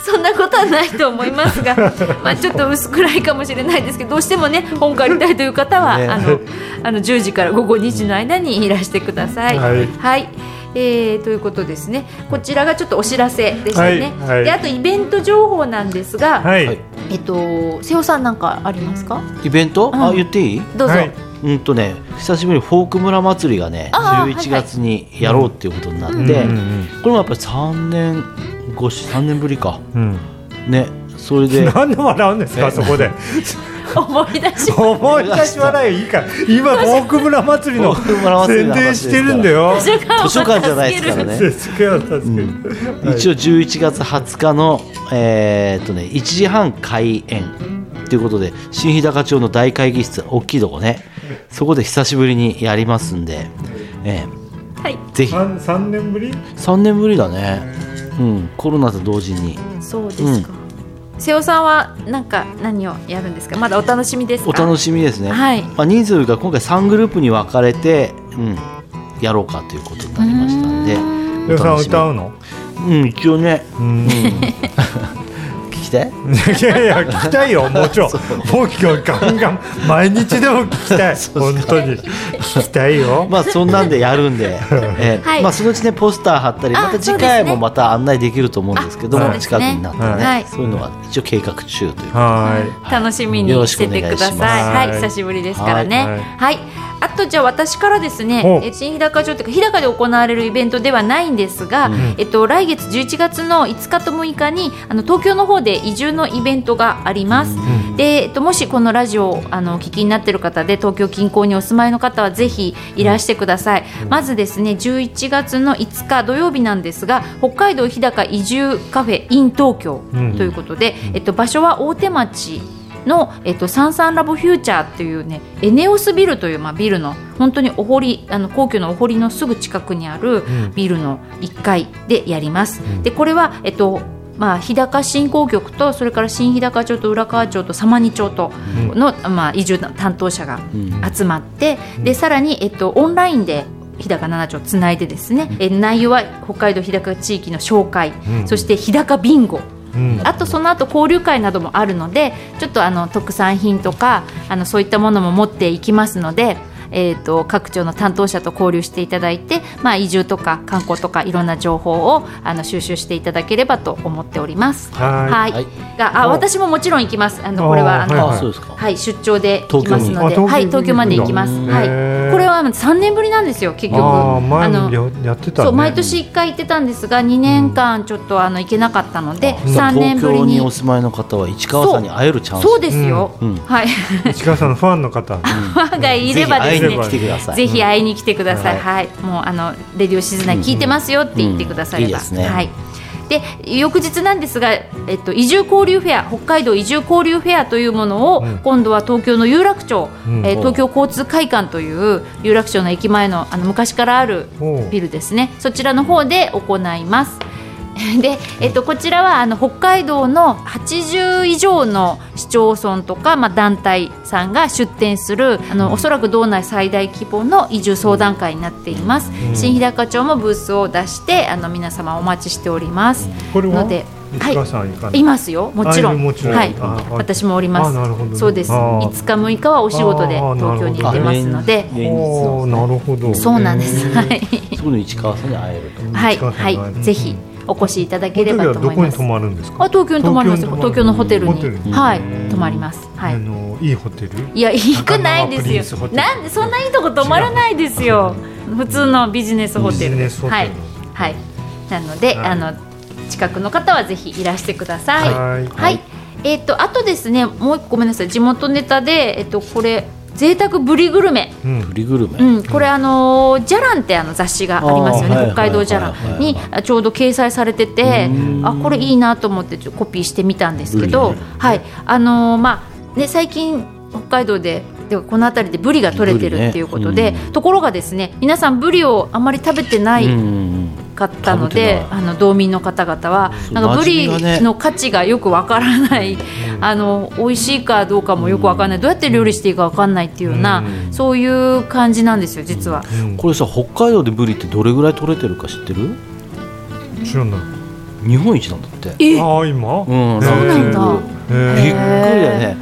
そんなことはないと思いますが、まあ、ちょっと薄暗いかもしれないですけどどうしてもね本借りたいという方は、ね。あのあの10時から午後2時の間にいらしてください。はいえーということですね。こちらがちょっとお知らせでしたね、はいはい。であとイベント情報なんですが、はい、はいえっと瀬尾さんなんかありますか？イベント、うん。あ言っていい？どうぞ、はい。うんとね久しぶりにフォーク村祭りがねあー11月にやろうっていうことになって、うんうんこれもやっぱり3年越し3年ぶりか。うん。ねそれで。なんで笑うんですかえそこで 思い出し思い出し笑いいいか今フォーク村祭りの宣伝してるんだよ。図書館を図書館じゃないですからね。説明は助ける、はい一応11月20日の、えーっとね、1時半開演ということで新日高町の大会議室大きいとこね。そこで久しぶりにやりますんで、えはい。ーぜひ。三三年ぶり？3年ぶりだね、うん、コロナと同時に。そうですか、瀬尾さんはなんか何をやるんですか？まだお楽しみですか？お楽しみですね、はい。まあ、人数が今回3グループに分かれて、うん、やろうかということになりましたんでレオさん歌うの？うん一応ね、うん きたいいやいや聞きたいよ もちろん。もう。今日ガンガン毎日でも聞きたい。本当に。聞きたいよ。まあそんなんでやるんで、えーはい。まあそのうちねポスター貼ったりあまた次回もまた案内できると思うんですけども、ね。近くになったらね、はい。そういうのは一応計画中というは楽しみにしててください。よろしくお願いします。はい、久しぶりですからね。はい。はい。あとじゃあ私からですねお、え新日高町というか日高で行われるイベントではないんですが、えっと来月11月の5日と6日にあの東京の方で移住のイベントがあります。で、えっともしこのラジオをあのお聞きになっている方で東京近郊にお住まいの方はぜひいらしてください。まずですね、11月の5日土曜日なんですが、北海道日高移住カフェ in 東京うん。ということで、えっと場所は大手町の、えっと、サンサンラボフューチャーっていうねエネオスビルという、まあ、ビルの本当にお堀あの皇居のお堀のすぐ近くにあるん。ビルの1階でやります。ん。でこれは、えっとまあ、日高振興局とそれから新日高町と浦河町と様似町との、まあ、移住の担当者がうん。集まって、でさらに、えっと、オンラインで日高七町つないでですね、え内容は北海道日高地域の紹介、うん。そして日高ビンゴうんあとその後交流会などもあるのでちょっとあの特産品とかあのそういったものも持っていきますので。えー、と各庁の担当者と交流していただいて、まあ、移住とか観光とかいろんな情報をあの収集していただければと思っております。はい。はい。があお私ももちろん行きます。あのこれはあの、はい出張で行きますので、はい、東京まで行きます。はい、これは3年ぶりなんですよ、結局。あのにややってたね。そう毎年1回行ってたんですが2年間ちょっとあの行けなかったので、うん3年東ぶりに。京にお住まいの方は市川さんに会えるチャンス。そうですよ、うん。うん。はい市川さんのファンの方。ファンがいればですねぜひ会い。に来てください。ぜひ会いに来てください、うんはい。もうあのレディオシズナー聞いてますよって言ってくだされば、うんいいですね。はい。で翌日なんですが、えっと、移住交流フェア北海道移住交流フェアというものを、うん。今度は東京の有楽町、うん。えー東京交通会館という有楽町の駅前のあの昔からあるビルですね。そちらの方で行います。で、えっと、こちらはあの北海道の80以上の市町村とか、まあ、団体さんが出展するあのおそらく道内最大規模の移住相談会になっています、うん。新日高町もブースを出してあの皆様お待ちしております、これはので市川さん行かない？いますよ。もちろん。あいるもちろん。はい。私もおります。あなるほど。ねそうです。ああ5日6日はお仕事で東京に行ってますので。なるほど。そうなんです。はい。そこの市川さんに会えると。はい、はい、ぜひお越しいただければとこの時はどこに泊思います。まるんですか？あ、東京に泊まりますよ。東京のホテルに、はい、泊まります。はあい。のいいホテル？いや、行くないですよなんで、そんないいとこ泊まらないですよ。普通のビジネスホテル。はい。はい。なので、はいあの、近くの方はぜひいらしてください。はいはい。えっと、あとですね、もう一個ごめんなさい。地元ネタで、えっと、これ。贅沢ブリグルメ。うん。グルメ、うん、これあのー「じゃらん」ってあの雑誌がありますよね、北海道じゃらんにあちょうど掲載されててうん。あこれいいなと思ってちょっとコピーしてみたんですけどはい。あのーまあね最近北海道ででこの辺りでブリが取れてるっていうことで、ね。ところがですね皆さんブリをあまり食べてないかったので、あの道民の方々はなんかブリの価値がよくわからない、あの美味しいかどうかもよくわからない、どうやって料理していいかわかんないっていうような、うん。そういう感じなんですよ実は。うん。これさ北海道でブリってどれぐらい取れてるか知ってる？知らない。日本一なんだって。え？ああ今？うんへーランキングそうなんだ。びっくりだよね。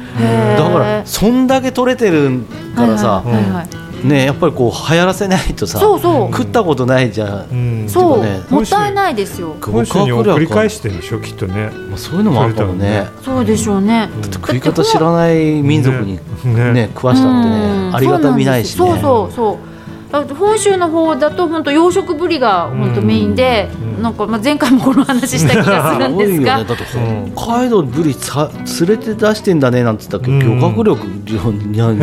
だからそんだけ取れてるからさ、はいはい。はいはいねやっぱりこう流行らせないとさそうそう。食ったことないじゃん、うん。そう、ねもったいないですよ。本州に送り返してるんでしょきっとね。まあ、そういうのもあるかもね。そうでしょうね、だって食い方知らない民族にねね。食わしたってうん。ねありがたみないしね。そうなんですそうそうそう。だって本州の方だと本当養殖ブリが本当メインで、うん。なんかまあ前回もこの話した気がするんですが。ね。だって北海道ブリさ連れて出してんだねなんて言ったけ？ど、うん。漁獲力日本日本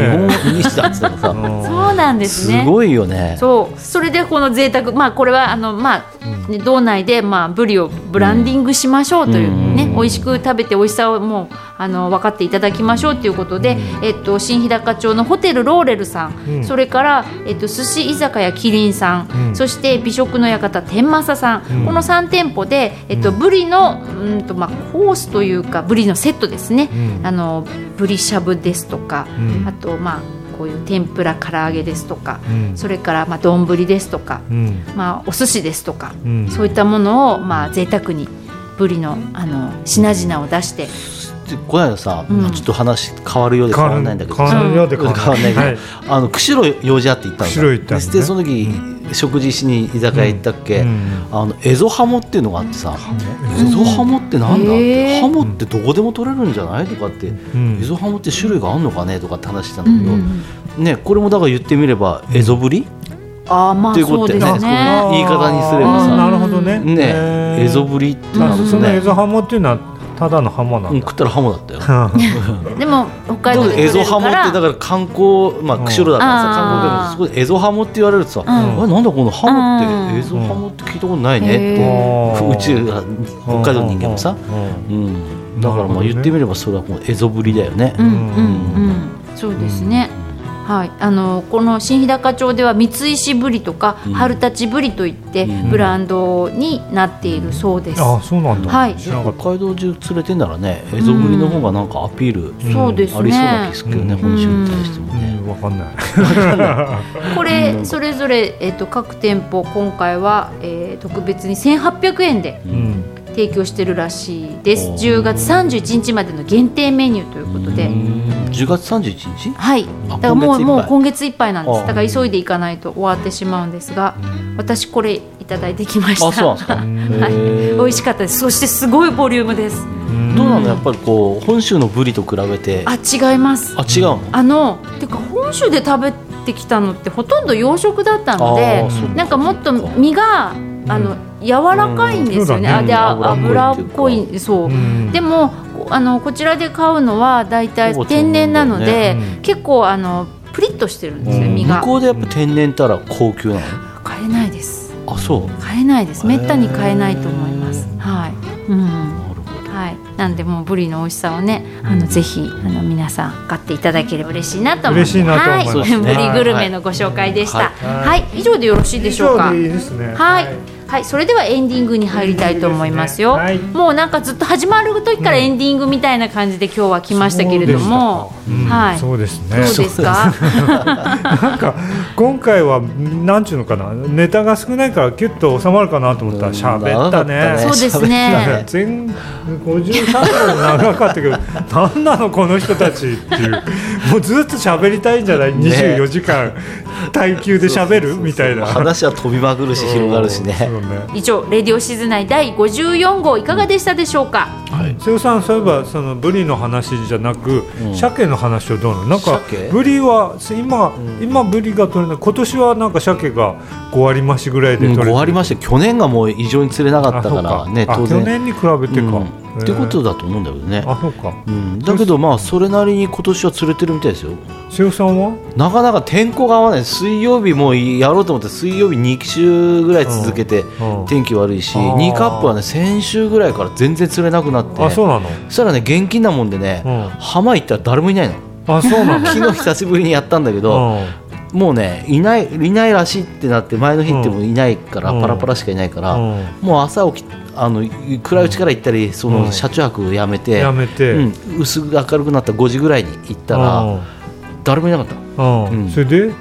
にしたって言ったらさ なんですすねごいよね。そう。それでこの贅沢まあこれはあのまあ、ね、道内でまあブリをブランディングしましょうというね、うん。美味しく食べて美味しさをもうあの分かっていただきましょうということで、えっと新日高町のホテルローレルさん、うん。それからえっと寿司居酒屋キリンさん、うん。そして美食の館天正さん、うん。この3店舗でえっとブリのうんとまあコースというかブリのセットですね、うん。あのブリしゃぶですとか、うん。あとまあこういう天ぷら唐揚げですとか、うん。それからまあ丼ですとか、うん。まあ、お寿司ですとか、うん。そういったものをまあ贅沢にブリのあの品々を出して。でこの間さ、うん。ちょっと話変わるようで変わらないんだけど。変わるようで変わらない。けど、はいあの釧路用事あって行ったんだ釧路行ったんだね。でその時、食事しに居酒屋行ったっけ、うん。あのエゾハモっていうのがあってさ、エゾハモってなんだ？って、ハモってどこでも取れるんじゃないとかって、ん。エゾハモって種類があるのかね？とかって話したんだうん。けど、ね、これもだから言ってみればエゾブリ、ああまあっていうことでね。そうですね。言い方にすればさ。なるほどね。ねエゾブリってあなんですそのエね、ゾハモっていうのはただのハモなうんん、だ食ったらハモだったよ。でも北海道でエゾ取れるから。ハモってだから観光、まあ、釧路だからさ、観光客そこでエゾハモって言われるとさ、ん。あれなんだこのハモうん。ってエゾハモって聞いたことないねって、へー。うちら北海道の人間もさ、うん。うん、だからまあ言ってみればそれはもう蝦夷ぶりだよね。うんうん。うん。そうですね、はい、あのこの新日高町では三石ぶりとか、うん。春立ぶりといって、うん。ブランドになっているそうです、あそうなんだ、はい。北海道中連れてんならね。蝦夷ぶりの方がなんかアピールそうですね。ありそうな気するけどね、うん。本州に対してもうね、ん。わかんない。これそれぞれ、えっと各店舗今回は、えー特別に1800円でうん提供してるらしいです。おー。10月31日までの限定メニューということで、うん。10月31日？はい。あだからもうもう今月いっぱいなんです。だから急いでいかないと終わってしまうんですが私これいただいてきました。あそうなんですか、はい、美味しかったです。そしてすごいボリュームです。どうなの？やっぱりこう本州のブリと比べて。あ違います。あ違うの？あのてか本州で食べてきたのってほとんど洋食だったのでなんかもっと身があの柔らかいんですよね、うん。ね。油っこいそう、うん。でもあのこちらで買うのはだいたい天然なので、うん結構あのプリッとしてるんですよ、身が。向こうでやっぱ天然たら高級なの？買えないです。あそう。買えないです。めったに買えないと思います。はい、うん。はい、なんでもうブリの美味しさをね、あのぜひあの皆さん買っていただければ嬉しいなと思います。嬉しいなと思います。はい、ブリグルメのご紹介でした。ははい。い、以上でよろしいでしょうか？以上でいいですね。はい、はい、それではエンディングに入りたいと思いますよ。エンディングですね。もうなんかずっと始まる時からエンディングみたいな感じで今日は来ましたけれども、はい、そうですどうねですか？なんか今回はなんちゅうのかな？ネタが少ないからキュッと収まるかなと思った。ら喋ったね。うんそうですね。全53分長かったけど何なのこの人たちっていう。もうずっと喋りたいんじゃない？24時間。耐久で喋る？みたいな。話は飛びまくるし広がるしねそうね。以上レディオシズナイ第54号いかがでしたでしょうか？瀬尾さんそういえばそのブリの話じゃなく、うん。鮭の話はどうなの？なんか鮭？ブリは今、ん。今ブリが取れない。今年はなんか鮭が5割増しぐらいでうん取れてる。5割まし。て去年がもう異常に釣れなかったからね当然。年に比べてか、うんってことだと思うんだけどね。あそうか。うん。だけどまあそれなりに今年は釣れてるみたいですよ。瀬尾さんは？なかなか天候が合わない。水曜日もやろうと思って水曜日2週ぐらい続けてうん。天気悪いしあー。2カップはね先週ぐらいから全然釣れなくなって。あそうなの？そしたらね現金なもんでねうん。浜行ったら誰もいないの。あそうなの？昨日久しぶりにやったんだけどもうねいないいないらしいってなって前の日ってもいないからうん。パラパラしかいないからうん。もう朝起きあの暗いうちから行ったりそうん。の車中泊やめてやめて、うん薄く明るくなった5時ぐらいに行ったら誰もいなかった。うん。うん。それで？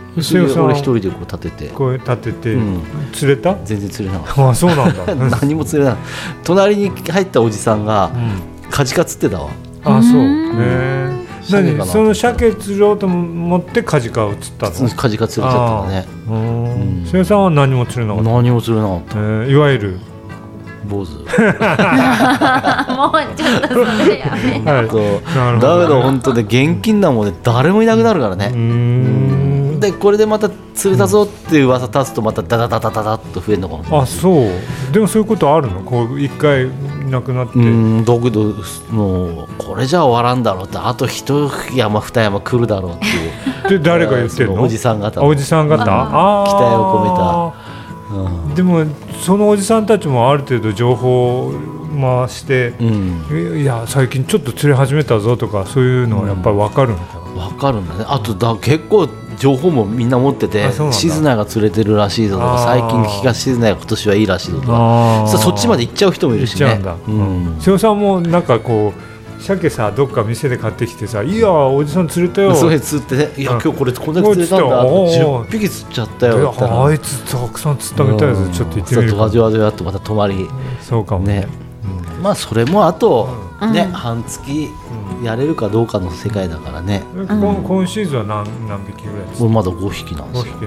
俺一人でこう立てて。こう立てて、うん。釣れた？全然釣れなかっあそうなんだ、た 何も釣れない隣に入ったおじさんがうん。カジカ釣ってたわ。あそう。うん。ね鮭かな何？その鮭釣ろうと思ってカジカを釣ったの？カジカ釣れちゃったからねううん。ん。瀬尾さんは何も釣れなかった、何も釣れなかっえーいわゆる？た坊主。もうちょっとそれやめ。はい。そう。なるほど。だけど本当ね現金なもんで誰もいなくなるからね。んでこれでまた釣れたぞっていう噂立つとまたダダダダダダッと増えるのかもあそう。でもそういうことあるのこう一回いなくなって、うんだけどもうこれじゃ終わらんだろうってあと一山二山来るだろうっていう。で誰が言ってんの？そおじさん方。あおじさん方？期待を込でもそのおじさんたちもある程度情報を回して、うん。いや最近ちょっと釣れ始めたぞとかそういうのはやっぱり分かるのかな、わかるんだね。あとだ結構情報もみんな持ってて静内が釣れてるらしいぞとか最近東静内が今年はいいらしいぞとか。そっちまで行っちゃう人もいるしね。瀬尾さんもなんかこう鮭さどっか店で買ってきてさ「いやおじさん釣れたよ」それ釣ってねいやうん。今日これこんだけ釣れたんだあとおーおー10匹釣っちゃったよあいつたくさん釣ったみたいです、うん。ちょっと行ってみるか。そうドワドワドワっとまた泊まり。そうかもね。ね。まあそれもあとうんね半月やれるかどうかの世界だからね。うん今今シーズンは何何匹ぐらいですか？俺まだ5匹なんで5すよ。匹。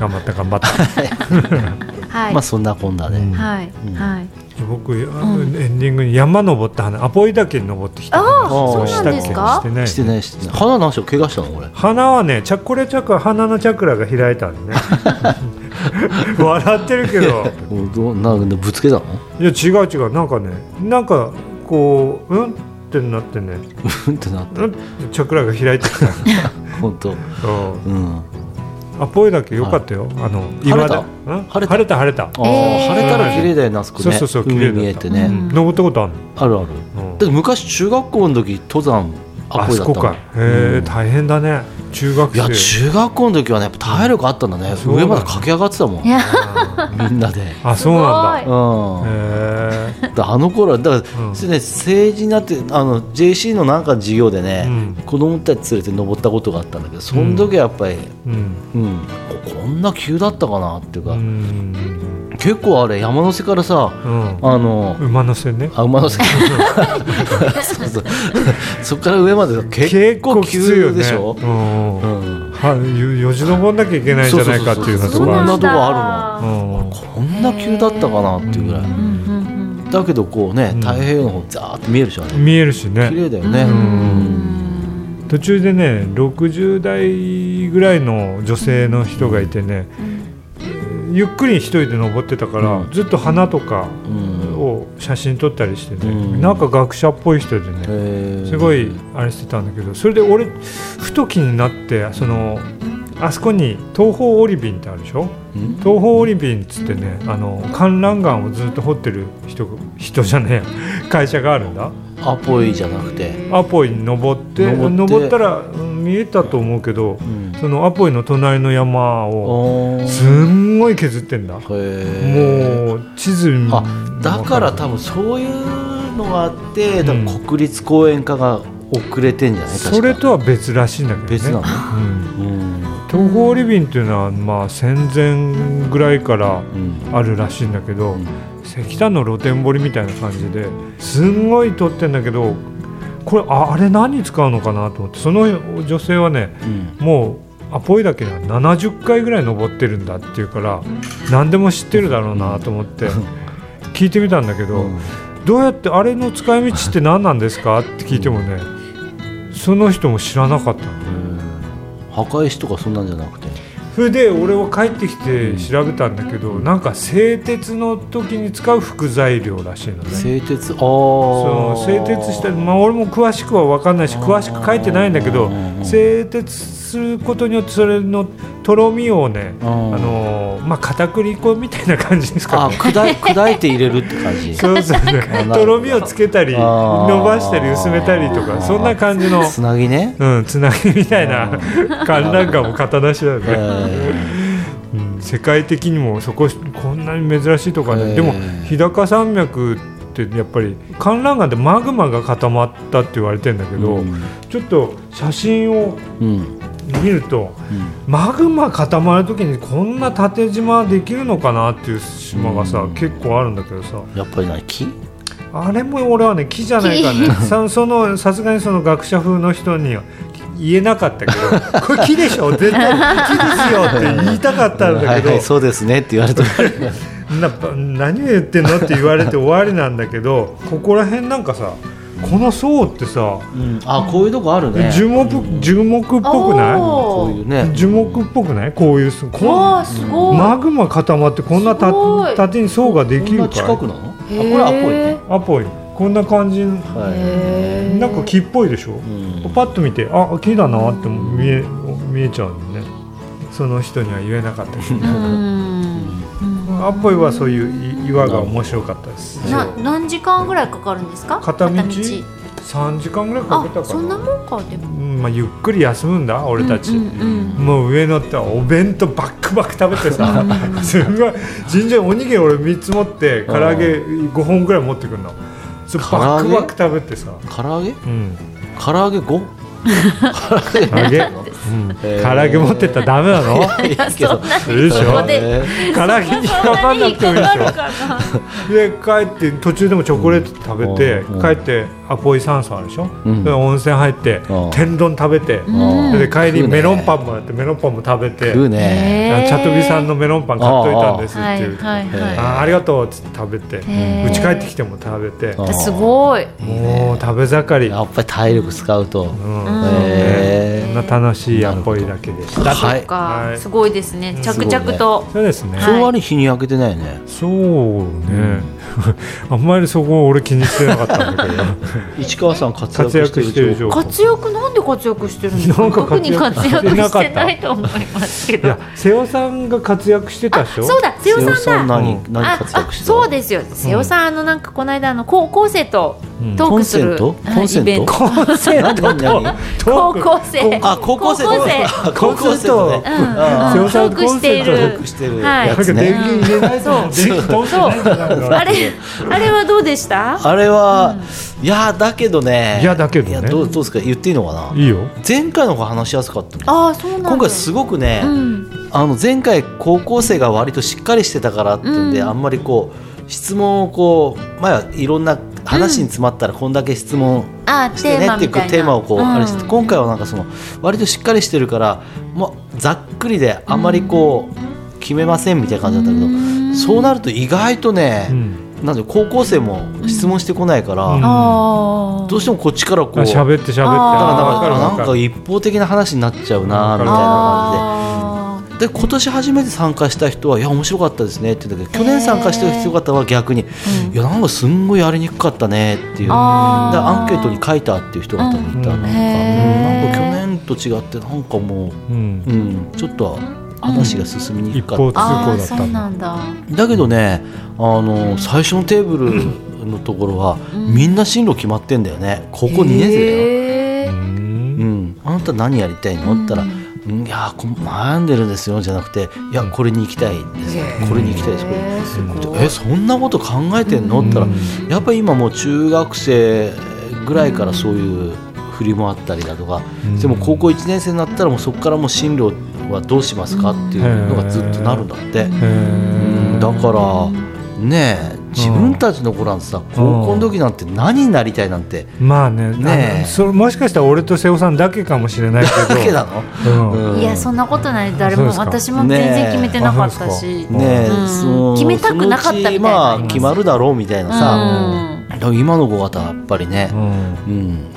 頑張った頑張った。はい。まあそんなこんなで。うん。はい。うん。はい。僕、あのエンディングに山登った話アポイ岳に登ってきた話あーそうしたっけなんですか？してない。してないしてない。花何しろ怪我したの俺鼻はねチャこれチャクラ鼻のチャクラが開いたんでね 笑ってるけど。おどうなんかぶつけたの？いや違う違う。なんかねなんかこううんってなってね。うんってなったうんってチャクラが開いてきた。本当。う。んうん。アポイ岳良かったよ、あの晴れた？晴れた？晴れた晴れた。あー晴れたら綺麗だよねあそこね。そうそうそう綺麗見えてね、うん。登ったことあるあるある、うん。だって昔中学校の時登山アあそこか。へえ、うん。大変だね中学いや生中学校の時はねやっぱ体力あったんだね、そうだ上まで駆け上がってたもん。いや。みんなで、あそうなんだ。すうん。へえだあの頃はだから、うん。それね、政治になってあの JC のなんかの授業でね、うん。子供たち連れて登ったことがあったんだけどその時はやっぱり、うん。うん。ここんな急だったかなっていうか、うん結構あれ山の瀬からさうん。あの馬の背ね。あ馬の瀬そうそうそこから上まで結構きついよね急でしょ、うんうん。はよよじ登んなきゃいけないんじゃないかっていうようなところあるそんなとこあるの。うん。こんな急だったかなっていうぐらい、うんうんだけどこうねうん。太平洋の方ザーッと見えるでしょあれ見えるしね。綺麗だよね、うん。途中でね60代ぐらいの女性の人がいてね、ゆっくり一人で登ってたから、うん。ずっと花とかうん。を写真撮ったりしてね、うん。なんか学者っぽい人でね、すごいあれしてたんだけどそれで俺ふと気になってそのあそこに東方オリビンってあるでしょ？うん。東方オリビンっつってねあの観覧岩をずっと掘ってる人人じゃねえや。会社があるんだアポイじゃなくて、アポイに登って。登ったらうん見えたと思うけどうん。そのアポイの隣の山をすんごい削ってんだ。もう地図にあだから多分そういうのがあって、うん。多分国立公園化が遅れてんじゃない？それとは別らしいんだけどね。別なの？うん。うん。東方リビンっていうのはまあ戦前ぐらいからうん。あるらしいんだけど、うん石炭の露天掘りみたいな感じですんごい撮ってんだけどこれああれ何に使うのかなと思ってその女性はねうん。もうアポイ岳には70回ぐらい登ってるんだっていうから何でも知ってるだろうなと思って聞いてみたんだけど、うん。どうやってあれの使い道って何なんですか？って聞いてもねその人も知らなかったの。墓石とかそんなんじゃなくてそれで俺は帰ってきて調べたんだけどなんか製鉄の時に使う副材料らしいのね。製鉄？ああ製鉄したまあ俺も詳しくは分かんないし詳しく書いてないんだけどうん。製鉄することによってそれのとろみをねあうん。のまあ片栗粉みたいな感じですかあね。砕い砕いて入れるって感じ？そうそうねとろみをつけたり伸ばしたり薄めたりとかそんな感じのつなぎね。うんつなぎみたいな観覧車も型なしだよね、えうん、世界的にもそここんなに珍しいとかね。でも日高山脈ってやっぱり観覧岩でマグマが固まったって言われてんだけど、うん。ちょっと写真を見るとうん。マグマ固まる時にこんな縦島できるのかなっていう島がさ、うん。結構あるんだけどさ。やっぱり何木？あれも俺はね木じゃないかね。さそのさすがにその学者風の人には言えなかったけどこれ木でしょ？絶対木ですよって言いたかったんだけど、はいはいそうですねって言われても。な何を言ってんのって言われて終わりなんだけどここら辺なんかさこの層ってさうん。あこういうとこあるね。樹木樹木っぽくなこういうね。い樹木っぽくない？こういうすこわあすごい。マグマ固まってこんなた縦に層がでこんなきるか近くなの？あこれアポイね。アポイこんな感じ。はへー。なんか木っぽいでしょ、いうん。パッと見てあ木だなって見え見えちゃうのね。その人には言えなかった。けどうん。アポイはそういうい岩が面白かったです。な何時間ぐらいかかるんですか？片道？3時間ぐらいかけたかあそんなもんかでも。うんまあ、ゆっくり休むんだ俺たち、もう上乗ってお弁当バックバック食べてさすごい。尋常におにぎり俺3つ持って唐揚げ5本ぐらい持ってくるのそれバックバック食べてさ、唐揚げ？うん、唐揚げ 5? 唐揚げ、唐揚げ持ってったらダメなの？いやそこでえ唐揚げにかかんなくてもいいでしょ。で帰って途中でもチョコレート食べて、うん。帰ってアポイ酸素あるでしょ、うん。で温泉入って、うん。天丼食べて、うん。で帰りメロンパンもらってメロンパンも食べて、チャトビさんのメロンパン買っといたんですってはいいう、はいへはあーありがとうっつって食べてうち帰ってきても食べて。すごい。もう食べ盛り、やっぱり体力使うと。うんうんへん。な楽しいやっぽいだけでした。はい。か、はい。すごいですね。着々と、そうですね。はいその割に日に焼けてないよね。そうね。あんまりそこ俺気にしてなかったんだけど。市川さん活躍してる活躍なんで活躍してるんですか？なんか特に活活躍躍ししてなかったてないと思いますけど。いや瀬尾さんが活躍してたでしょ？そうだ瀬尾さんだ。さん何うん。何あ活躍してそうですよ。瀬尾さん、あのなんかこの間あの高校生とトークする、コンセント？はいイベント。高校生あ高校生高校生。あ高校生とト。ークしている。はい。やつなんか電ね源入れないとそう。あれあれはどうでした？あれは、いやだけどね。いやだけどね。いやどうどうですか？言っていいのかな？いいよ。前回の方が話しやすかったねああそうなんだ。今回すごくね、うん。あの前回高校生が割としっかりしてたからっていうんで、うん。あんまりこう質問をこう前はいろんな話に詰まったらこんだけ質問あーしてねっていうテーマをこう、うん。あれして今回はなんかその割としっかりしてるからもうざっくりであんまりこう決めませんみたいな感じだったけど、うん。そうなると意外とね、うん。なんで高校生も質問してこないから、どうしてもこっちからこうあ喋って喋って。だからなんわか一方的な話になっちゃうなみたいなあ感じでで今年初めて参加した人は「いや面白かったですね」って言うんだけど去年参加した人方は逆に「いやなんかすんごいやりにくかったね」っていう。だあー。からアンケートに書いたっていう人方もいた、うんな。んか、うんなんか去年と違ってなんかもう、うん。うん、ちょっと話が進みに一くかった、方通行だあーそっただうんなんだ。だけどねあの最初のテーブルのところは、みんな進路決まってんだよね。高校2年生だよ。うんうん、あなた何やりたいの?」って言ったら「うんいやーこ悩んでるんですよ」じゃなくて「いやこれに行きたいですこれに行きたいですこれ。えそんなこと考えてんの?」って言ったらやっぱり今もう中学生ぐらいからそういう振りもあったりだとか、うん。でも高校1年生になったらもうそこからもう進路はどうしますかっていうのがずっとなるんだって。だからねえ自分たちの頃なんてさ高校の時なんて何になりたいなんて。まあねねそれもしかしたら俺と瀬尾さんだけかもしれないけど。だけなの、うん。うん。いやそんなことない。誰も私も全然決めてなかったし、ねねえ、うん。その決めたくなかったみまあ決まるだろうみたいなさ、今の子方はやっぱりねう、ん。うん。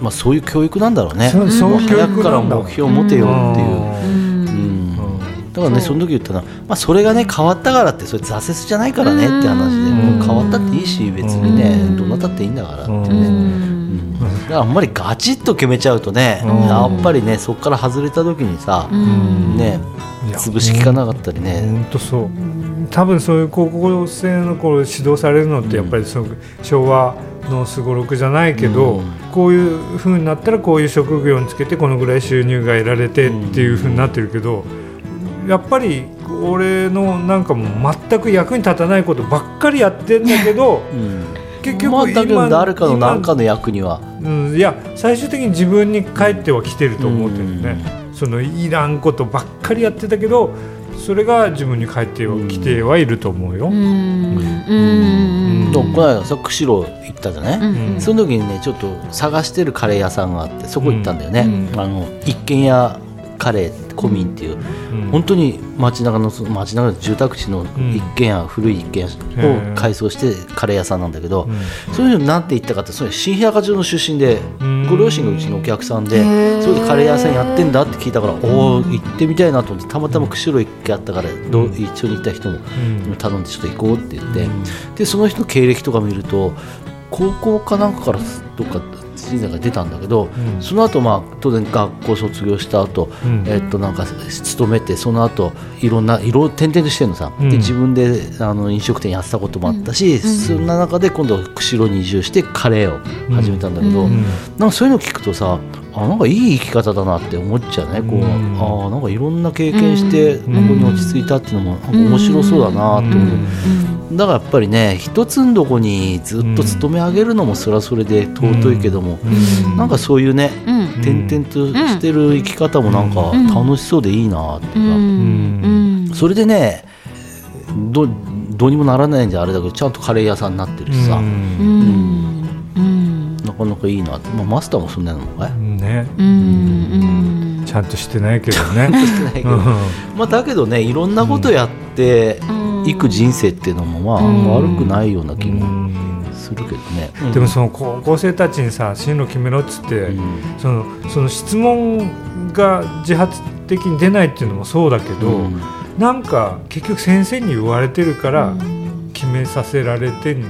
まあ、そういう教育なんだろうね。そうそういう教早くから目標を持てよっていう、ううんんだからねその時言ったのは、まあ、それがね変わったからってそれ挫折じゃないからねって話でうん。もう変わったっていいし別にねうん。どうなったっていいんだからってね、あんまりガチッと決めちゃうとね、うん。やっぱりねそこから外れた時にさ、うん。ね潰しきかなかったりね、本当そう。多分そういう高校生の頃指導されるのってやっぱりその昭和のすごろくじゃないけど、うん。こういう風になったらこういう職業につけてこのぐらい収入が得られてっていう風になってるけどやっぱり俺のなんかもう全く役に立たないことばっかりやってんだけどうん。結局今誰かの今何かの役には。うん、いや最終的に自分に返ってはきてると思ってるね、そのいらんことばっかりやってたけどそれが自分に返ってはきてはいると思うよ、うん。うん。この間さ釧路行ったじゃない、うん。その時にねちょっと探してるカレー屋さんがあってそこ行ったんだよね、うん。あの一軒家カレーコミンっていう、うん。本当に街中の街中の住宅地の一軒家、古い一軒家を改装してカレー屋さんなんだけど、そういうのなんて言ったかってそれ新平中町の出身で、ん。ご両親がうちのお客さんで、それでカレー屋さんやってんだって聞いたから、おお行ってみたいなと思ってたまたま釧路一軒あったから、どう一緒に行った人もうん。頼んでちょっと行こうって言って、でその人の経歴とか見ると高校かなんかからどっかが出たんだけど、うん。その後まあ当然学校卒業した後、うん。えっとなんか勤めてその後いろんな色転々としてるのさ、うん。で自分であの飲食店やってたこともあったし、そんな中で今度釧路に移住してカレーを始めたんだけど、うん。なんかそういうの聞くとさあなんかいい生き方だなって思っちゃうね。こう、うんあなんかいろんな経験してここんに落ち着いたっていうのもなんか面白そうだなって思う、だからやっぱりね一つのとこにずっと勤め上げるのもそれはそれで尊いけども、うん。なんかそういうね、うん。転々としてる生き方もなんかうん。楽しそうでいいなっていうか、うん。それでねどどうにもならないんじゃあれだけどちゃんとカレー屋さんになってるしさ、うんかなかいいなって、まあ、マスターもそんなのかい、ね。うんちゃんとしてないけどね。してないけど。まあ、だけどねいろんなことやっていく人生っていうのもまあうん。悪くないような気もうん。すするけどね、でもその高校生たちにさ進路決めろっつって、うん。そのその質問が自発的に出ないっていうのもそうだけど、うん。なんか結局先生に言われてるから決めさせられてる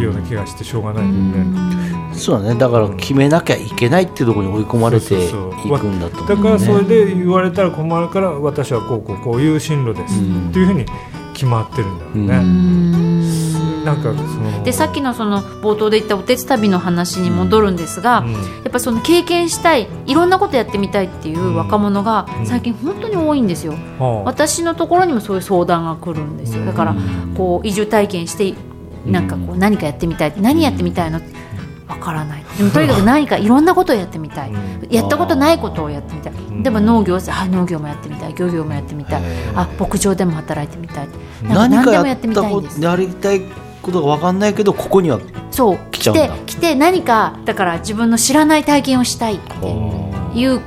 ような気がしてしょうがないよね。そうだね。だから決めなきゃいけないっていうところに追い込まれていくんだとね。からそれで言われたら困るから私はこうこうこういう進路です、うんっていうふうに決まってるんだろうね。なんかそのでさっきのその冒頭で言ったおてつ旅の話に戻るんですが、うん。やっぱその経験したいいろんなことやってみたいっていう若者がうん。最近本当に多いんですよ、はあ。私のところにもそういう相談が来るんですよ。だからこう移住体験してなんかこう何かやってみたい何やってみたいのわからない。でも とにかく何かいろんなことをやってみたい。やったことないことをやってみたい。ん例えば農業あ農業もやってみたい。漁業もやってみたい。あ牧場でも働いてみたい。何何かやでもやってみったいんです。りたいことが分かんないけどここにはそう。来ちゃうんだ。来て何かだから自分の知らない体験をしたいっていう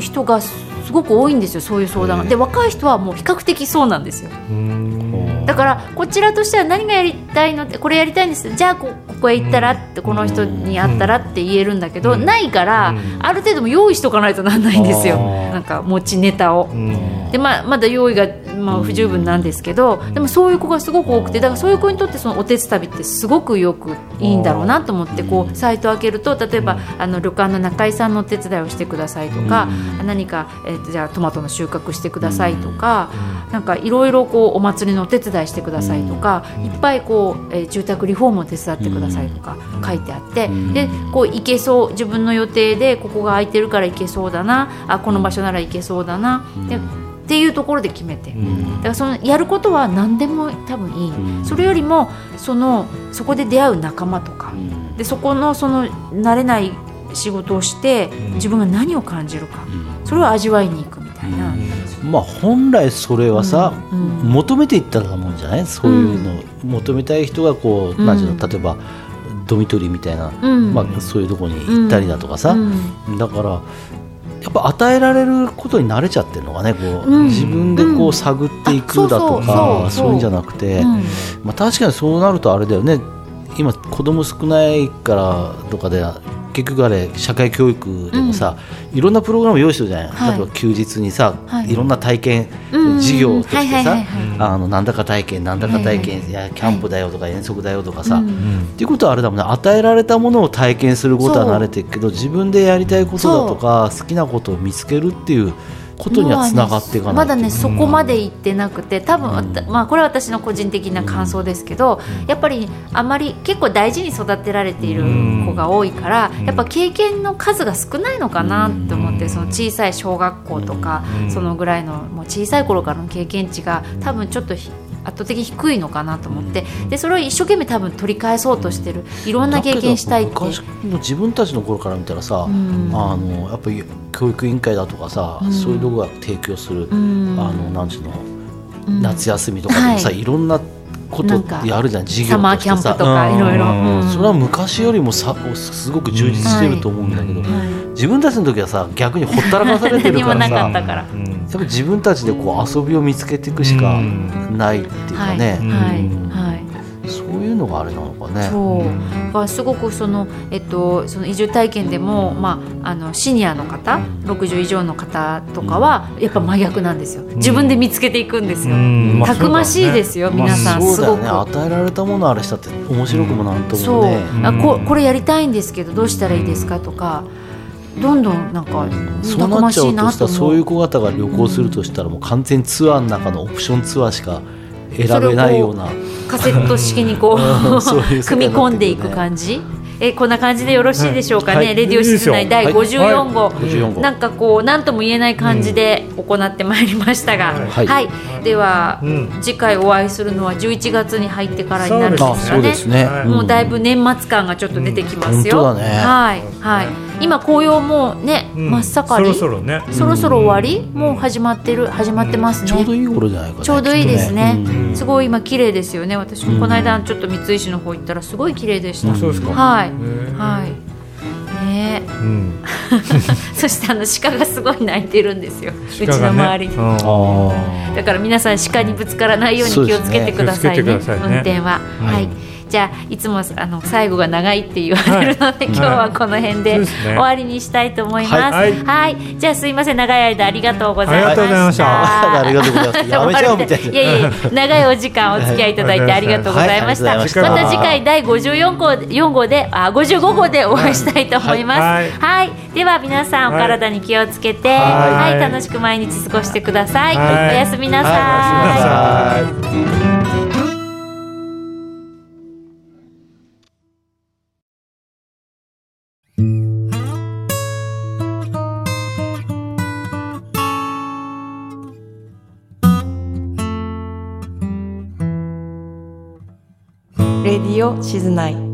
人がすごく多いんですよそういう相談がで若い人はもう比較的そうなんですよ。うんだからこちらとしては何がやりたいのってこれやりたいんですじゃあこここへ行ったらってこの人に会ったらって言えるんだけど、うん。ないから、うん。ある程度も用意しとかないとなんないんですよ。なんか持ちネタを。うん。でまあ、まだ用意が、まあ、不十分なんですけど、でもそういう子がすごく多くてだからそういう子にとってそのおてつ旅ってすごくよくいいんだろうなと思ってこうサイト開けると例えばあの旅館の中井さんのお手伝いをしてくださいとか、何か、えーとじゃあトマトの収穫してくださいとか、なんかいろいろこうお祭りのお手伝いしてくださいとか、いっぱいこう、えー住宅リフォームを手伝ってくださいとか書いてあって、でこう行けそう自分の予定でここが空いてるから行けそうだなあこの場所なら行けそうだな、でっていうところで決めて、だからそのやることは何でも多分いい、それよりもそのそこで出会う仲間とか、でそこのその慣れない仕事をして自分が何を感じるか、それを味わいに行くみたいな、まあ本来それはさ、うん求めていったらもんじゃない？そういうの、求めたい人がこう、うん。なんていうの例えばドミトリーみたいな、うん。まあ、そういうところに行ったりだとかさ、うん。だからやっぱ与えられることに慣れちゃってるのがねこう、うん。自分でこうん。う探っていくだとか、そういうんじゃなくて、うん。まあ、確かにそうなるとあれだよね。今子供少ないからとかで結局あれ社会教育でもさ、いろんなプログラム用意してるじゃない、はい。例えば休日にさ、はい。い、ろんな体験、うん授業としてはいはいさなんだか体験なんだか体験、はいいやキャンプだよとか遠足だよとかさ、うん。っていうことはあれだもんね。与えられたものを体験することは慣れてるけど自分でやりたいことだとか好きなことを見つけるっていうことにはつながっていかないまだねそこまで行ってなくて多分、わたまあ、これは私の個人的な感想ですけど、やっぱりあまり結構大事に育てられている子が多いから、やっぱ経験の数が少ないのかなと思って、その小さい小学校とか、そのぐらいのもう小さい頃からの経験値が多分ちょっとひ圧倒的に低いのかなと思ってでそれを一生懸命多分取り返そうとしてる。いろんな経験したいって。昔の自分たちの頃から見たらさ、ん。あのやっぱり教育委員会だとかさ、ん。そういうとこが提供する、ん。あのなんちゅうの、うん。夏休みとかでもさ、はい。い、ろんなことってやるじゃん授業としてさ。サマーキャンプとかいろいろうん。うんそれは昔よりもさすごく充実してると思うんだけど、自分たちの時はさ逆にほったらかされてるからさ。かったから。うん。やっぱり自分たちでこう遊びを見つけていくしかないっていうかね、はい。はいそういうのがあれなのかね。そう。だからすごくその,、えっと、その移住体験でも、まあ、あのシニアの方60以上の方とかはやっぱ真逆なんですよ。自分で見つけていくんですよ、うん。まあたくましいですよ、皆さん、すごく。そうだよね。与えられたものあれしたって面白くもなんとそう。もね、あここれやりたいんですけどどうしたらいいですかとかどんどんなんかそうたくなっちゃうとましいなとさそういう子方が旅行するとしたらもう完全にツアーの中のオプションツアーしか選べないようなカセット式にこう 組み込んでいく感じ？えこんな感じでよろしいでしょうかね、はい。レディオ室内第いいですよ。54号、54号。なんかこう何とも言えない感じで行ってまいりましたが、はい。はい、では、うん。次回お会いするのは11月に入ってからになるんですあかね。ね、はいもうだいぶ年末感がちょっと出てきますよ、うん。ね。はい。はい今紅葉もね、うん。真っ盛り。そろそろね。そろそろ終わり、もう始まってる？始まってますね、ちょうどいい頃じゃないかなちょうどいいですね。きっとうん。すごい今綺麗ですよね。私もこの間ちょっと三石の方行ったらすごい綺麗でした、あそうですか。はい。はい。ね。えうん。そしてあの鹿がすごい鳴いてるんですよ、うち鹿がね。の周りに、うんあだから皆さん鹿にぶつからないように気をつけてくださいね。ね。運転は、はいはいじゃあいつもあの最後が長いって言われるので、今日はこの辺でね。終わりにしたいと思います。はい。はい、じゃあすいません長い間ありがとうございました。ありがとうございました。ありがとうございますやめちゃうみたいな。いやいや長いお時間お付き合いいただいてありがとうございました。ましたまた次回第54号4号であ55号でお会いしたいと思います。ははい。い、では皆さんおはい。体に気をつけて、ははい。い、楽しく毎日過ごしてください。はい。おやすみなさい。静内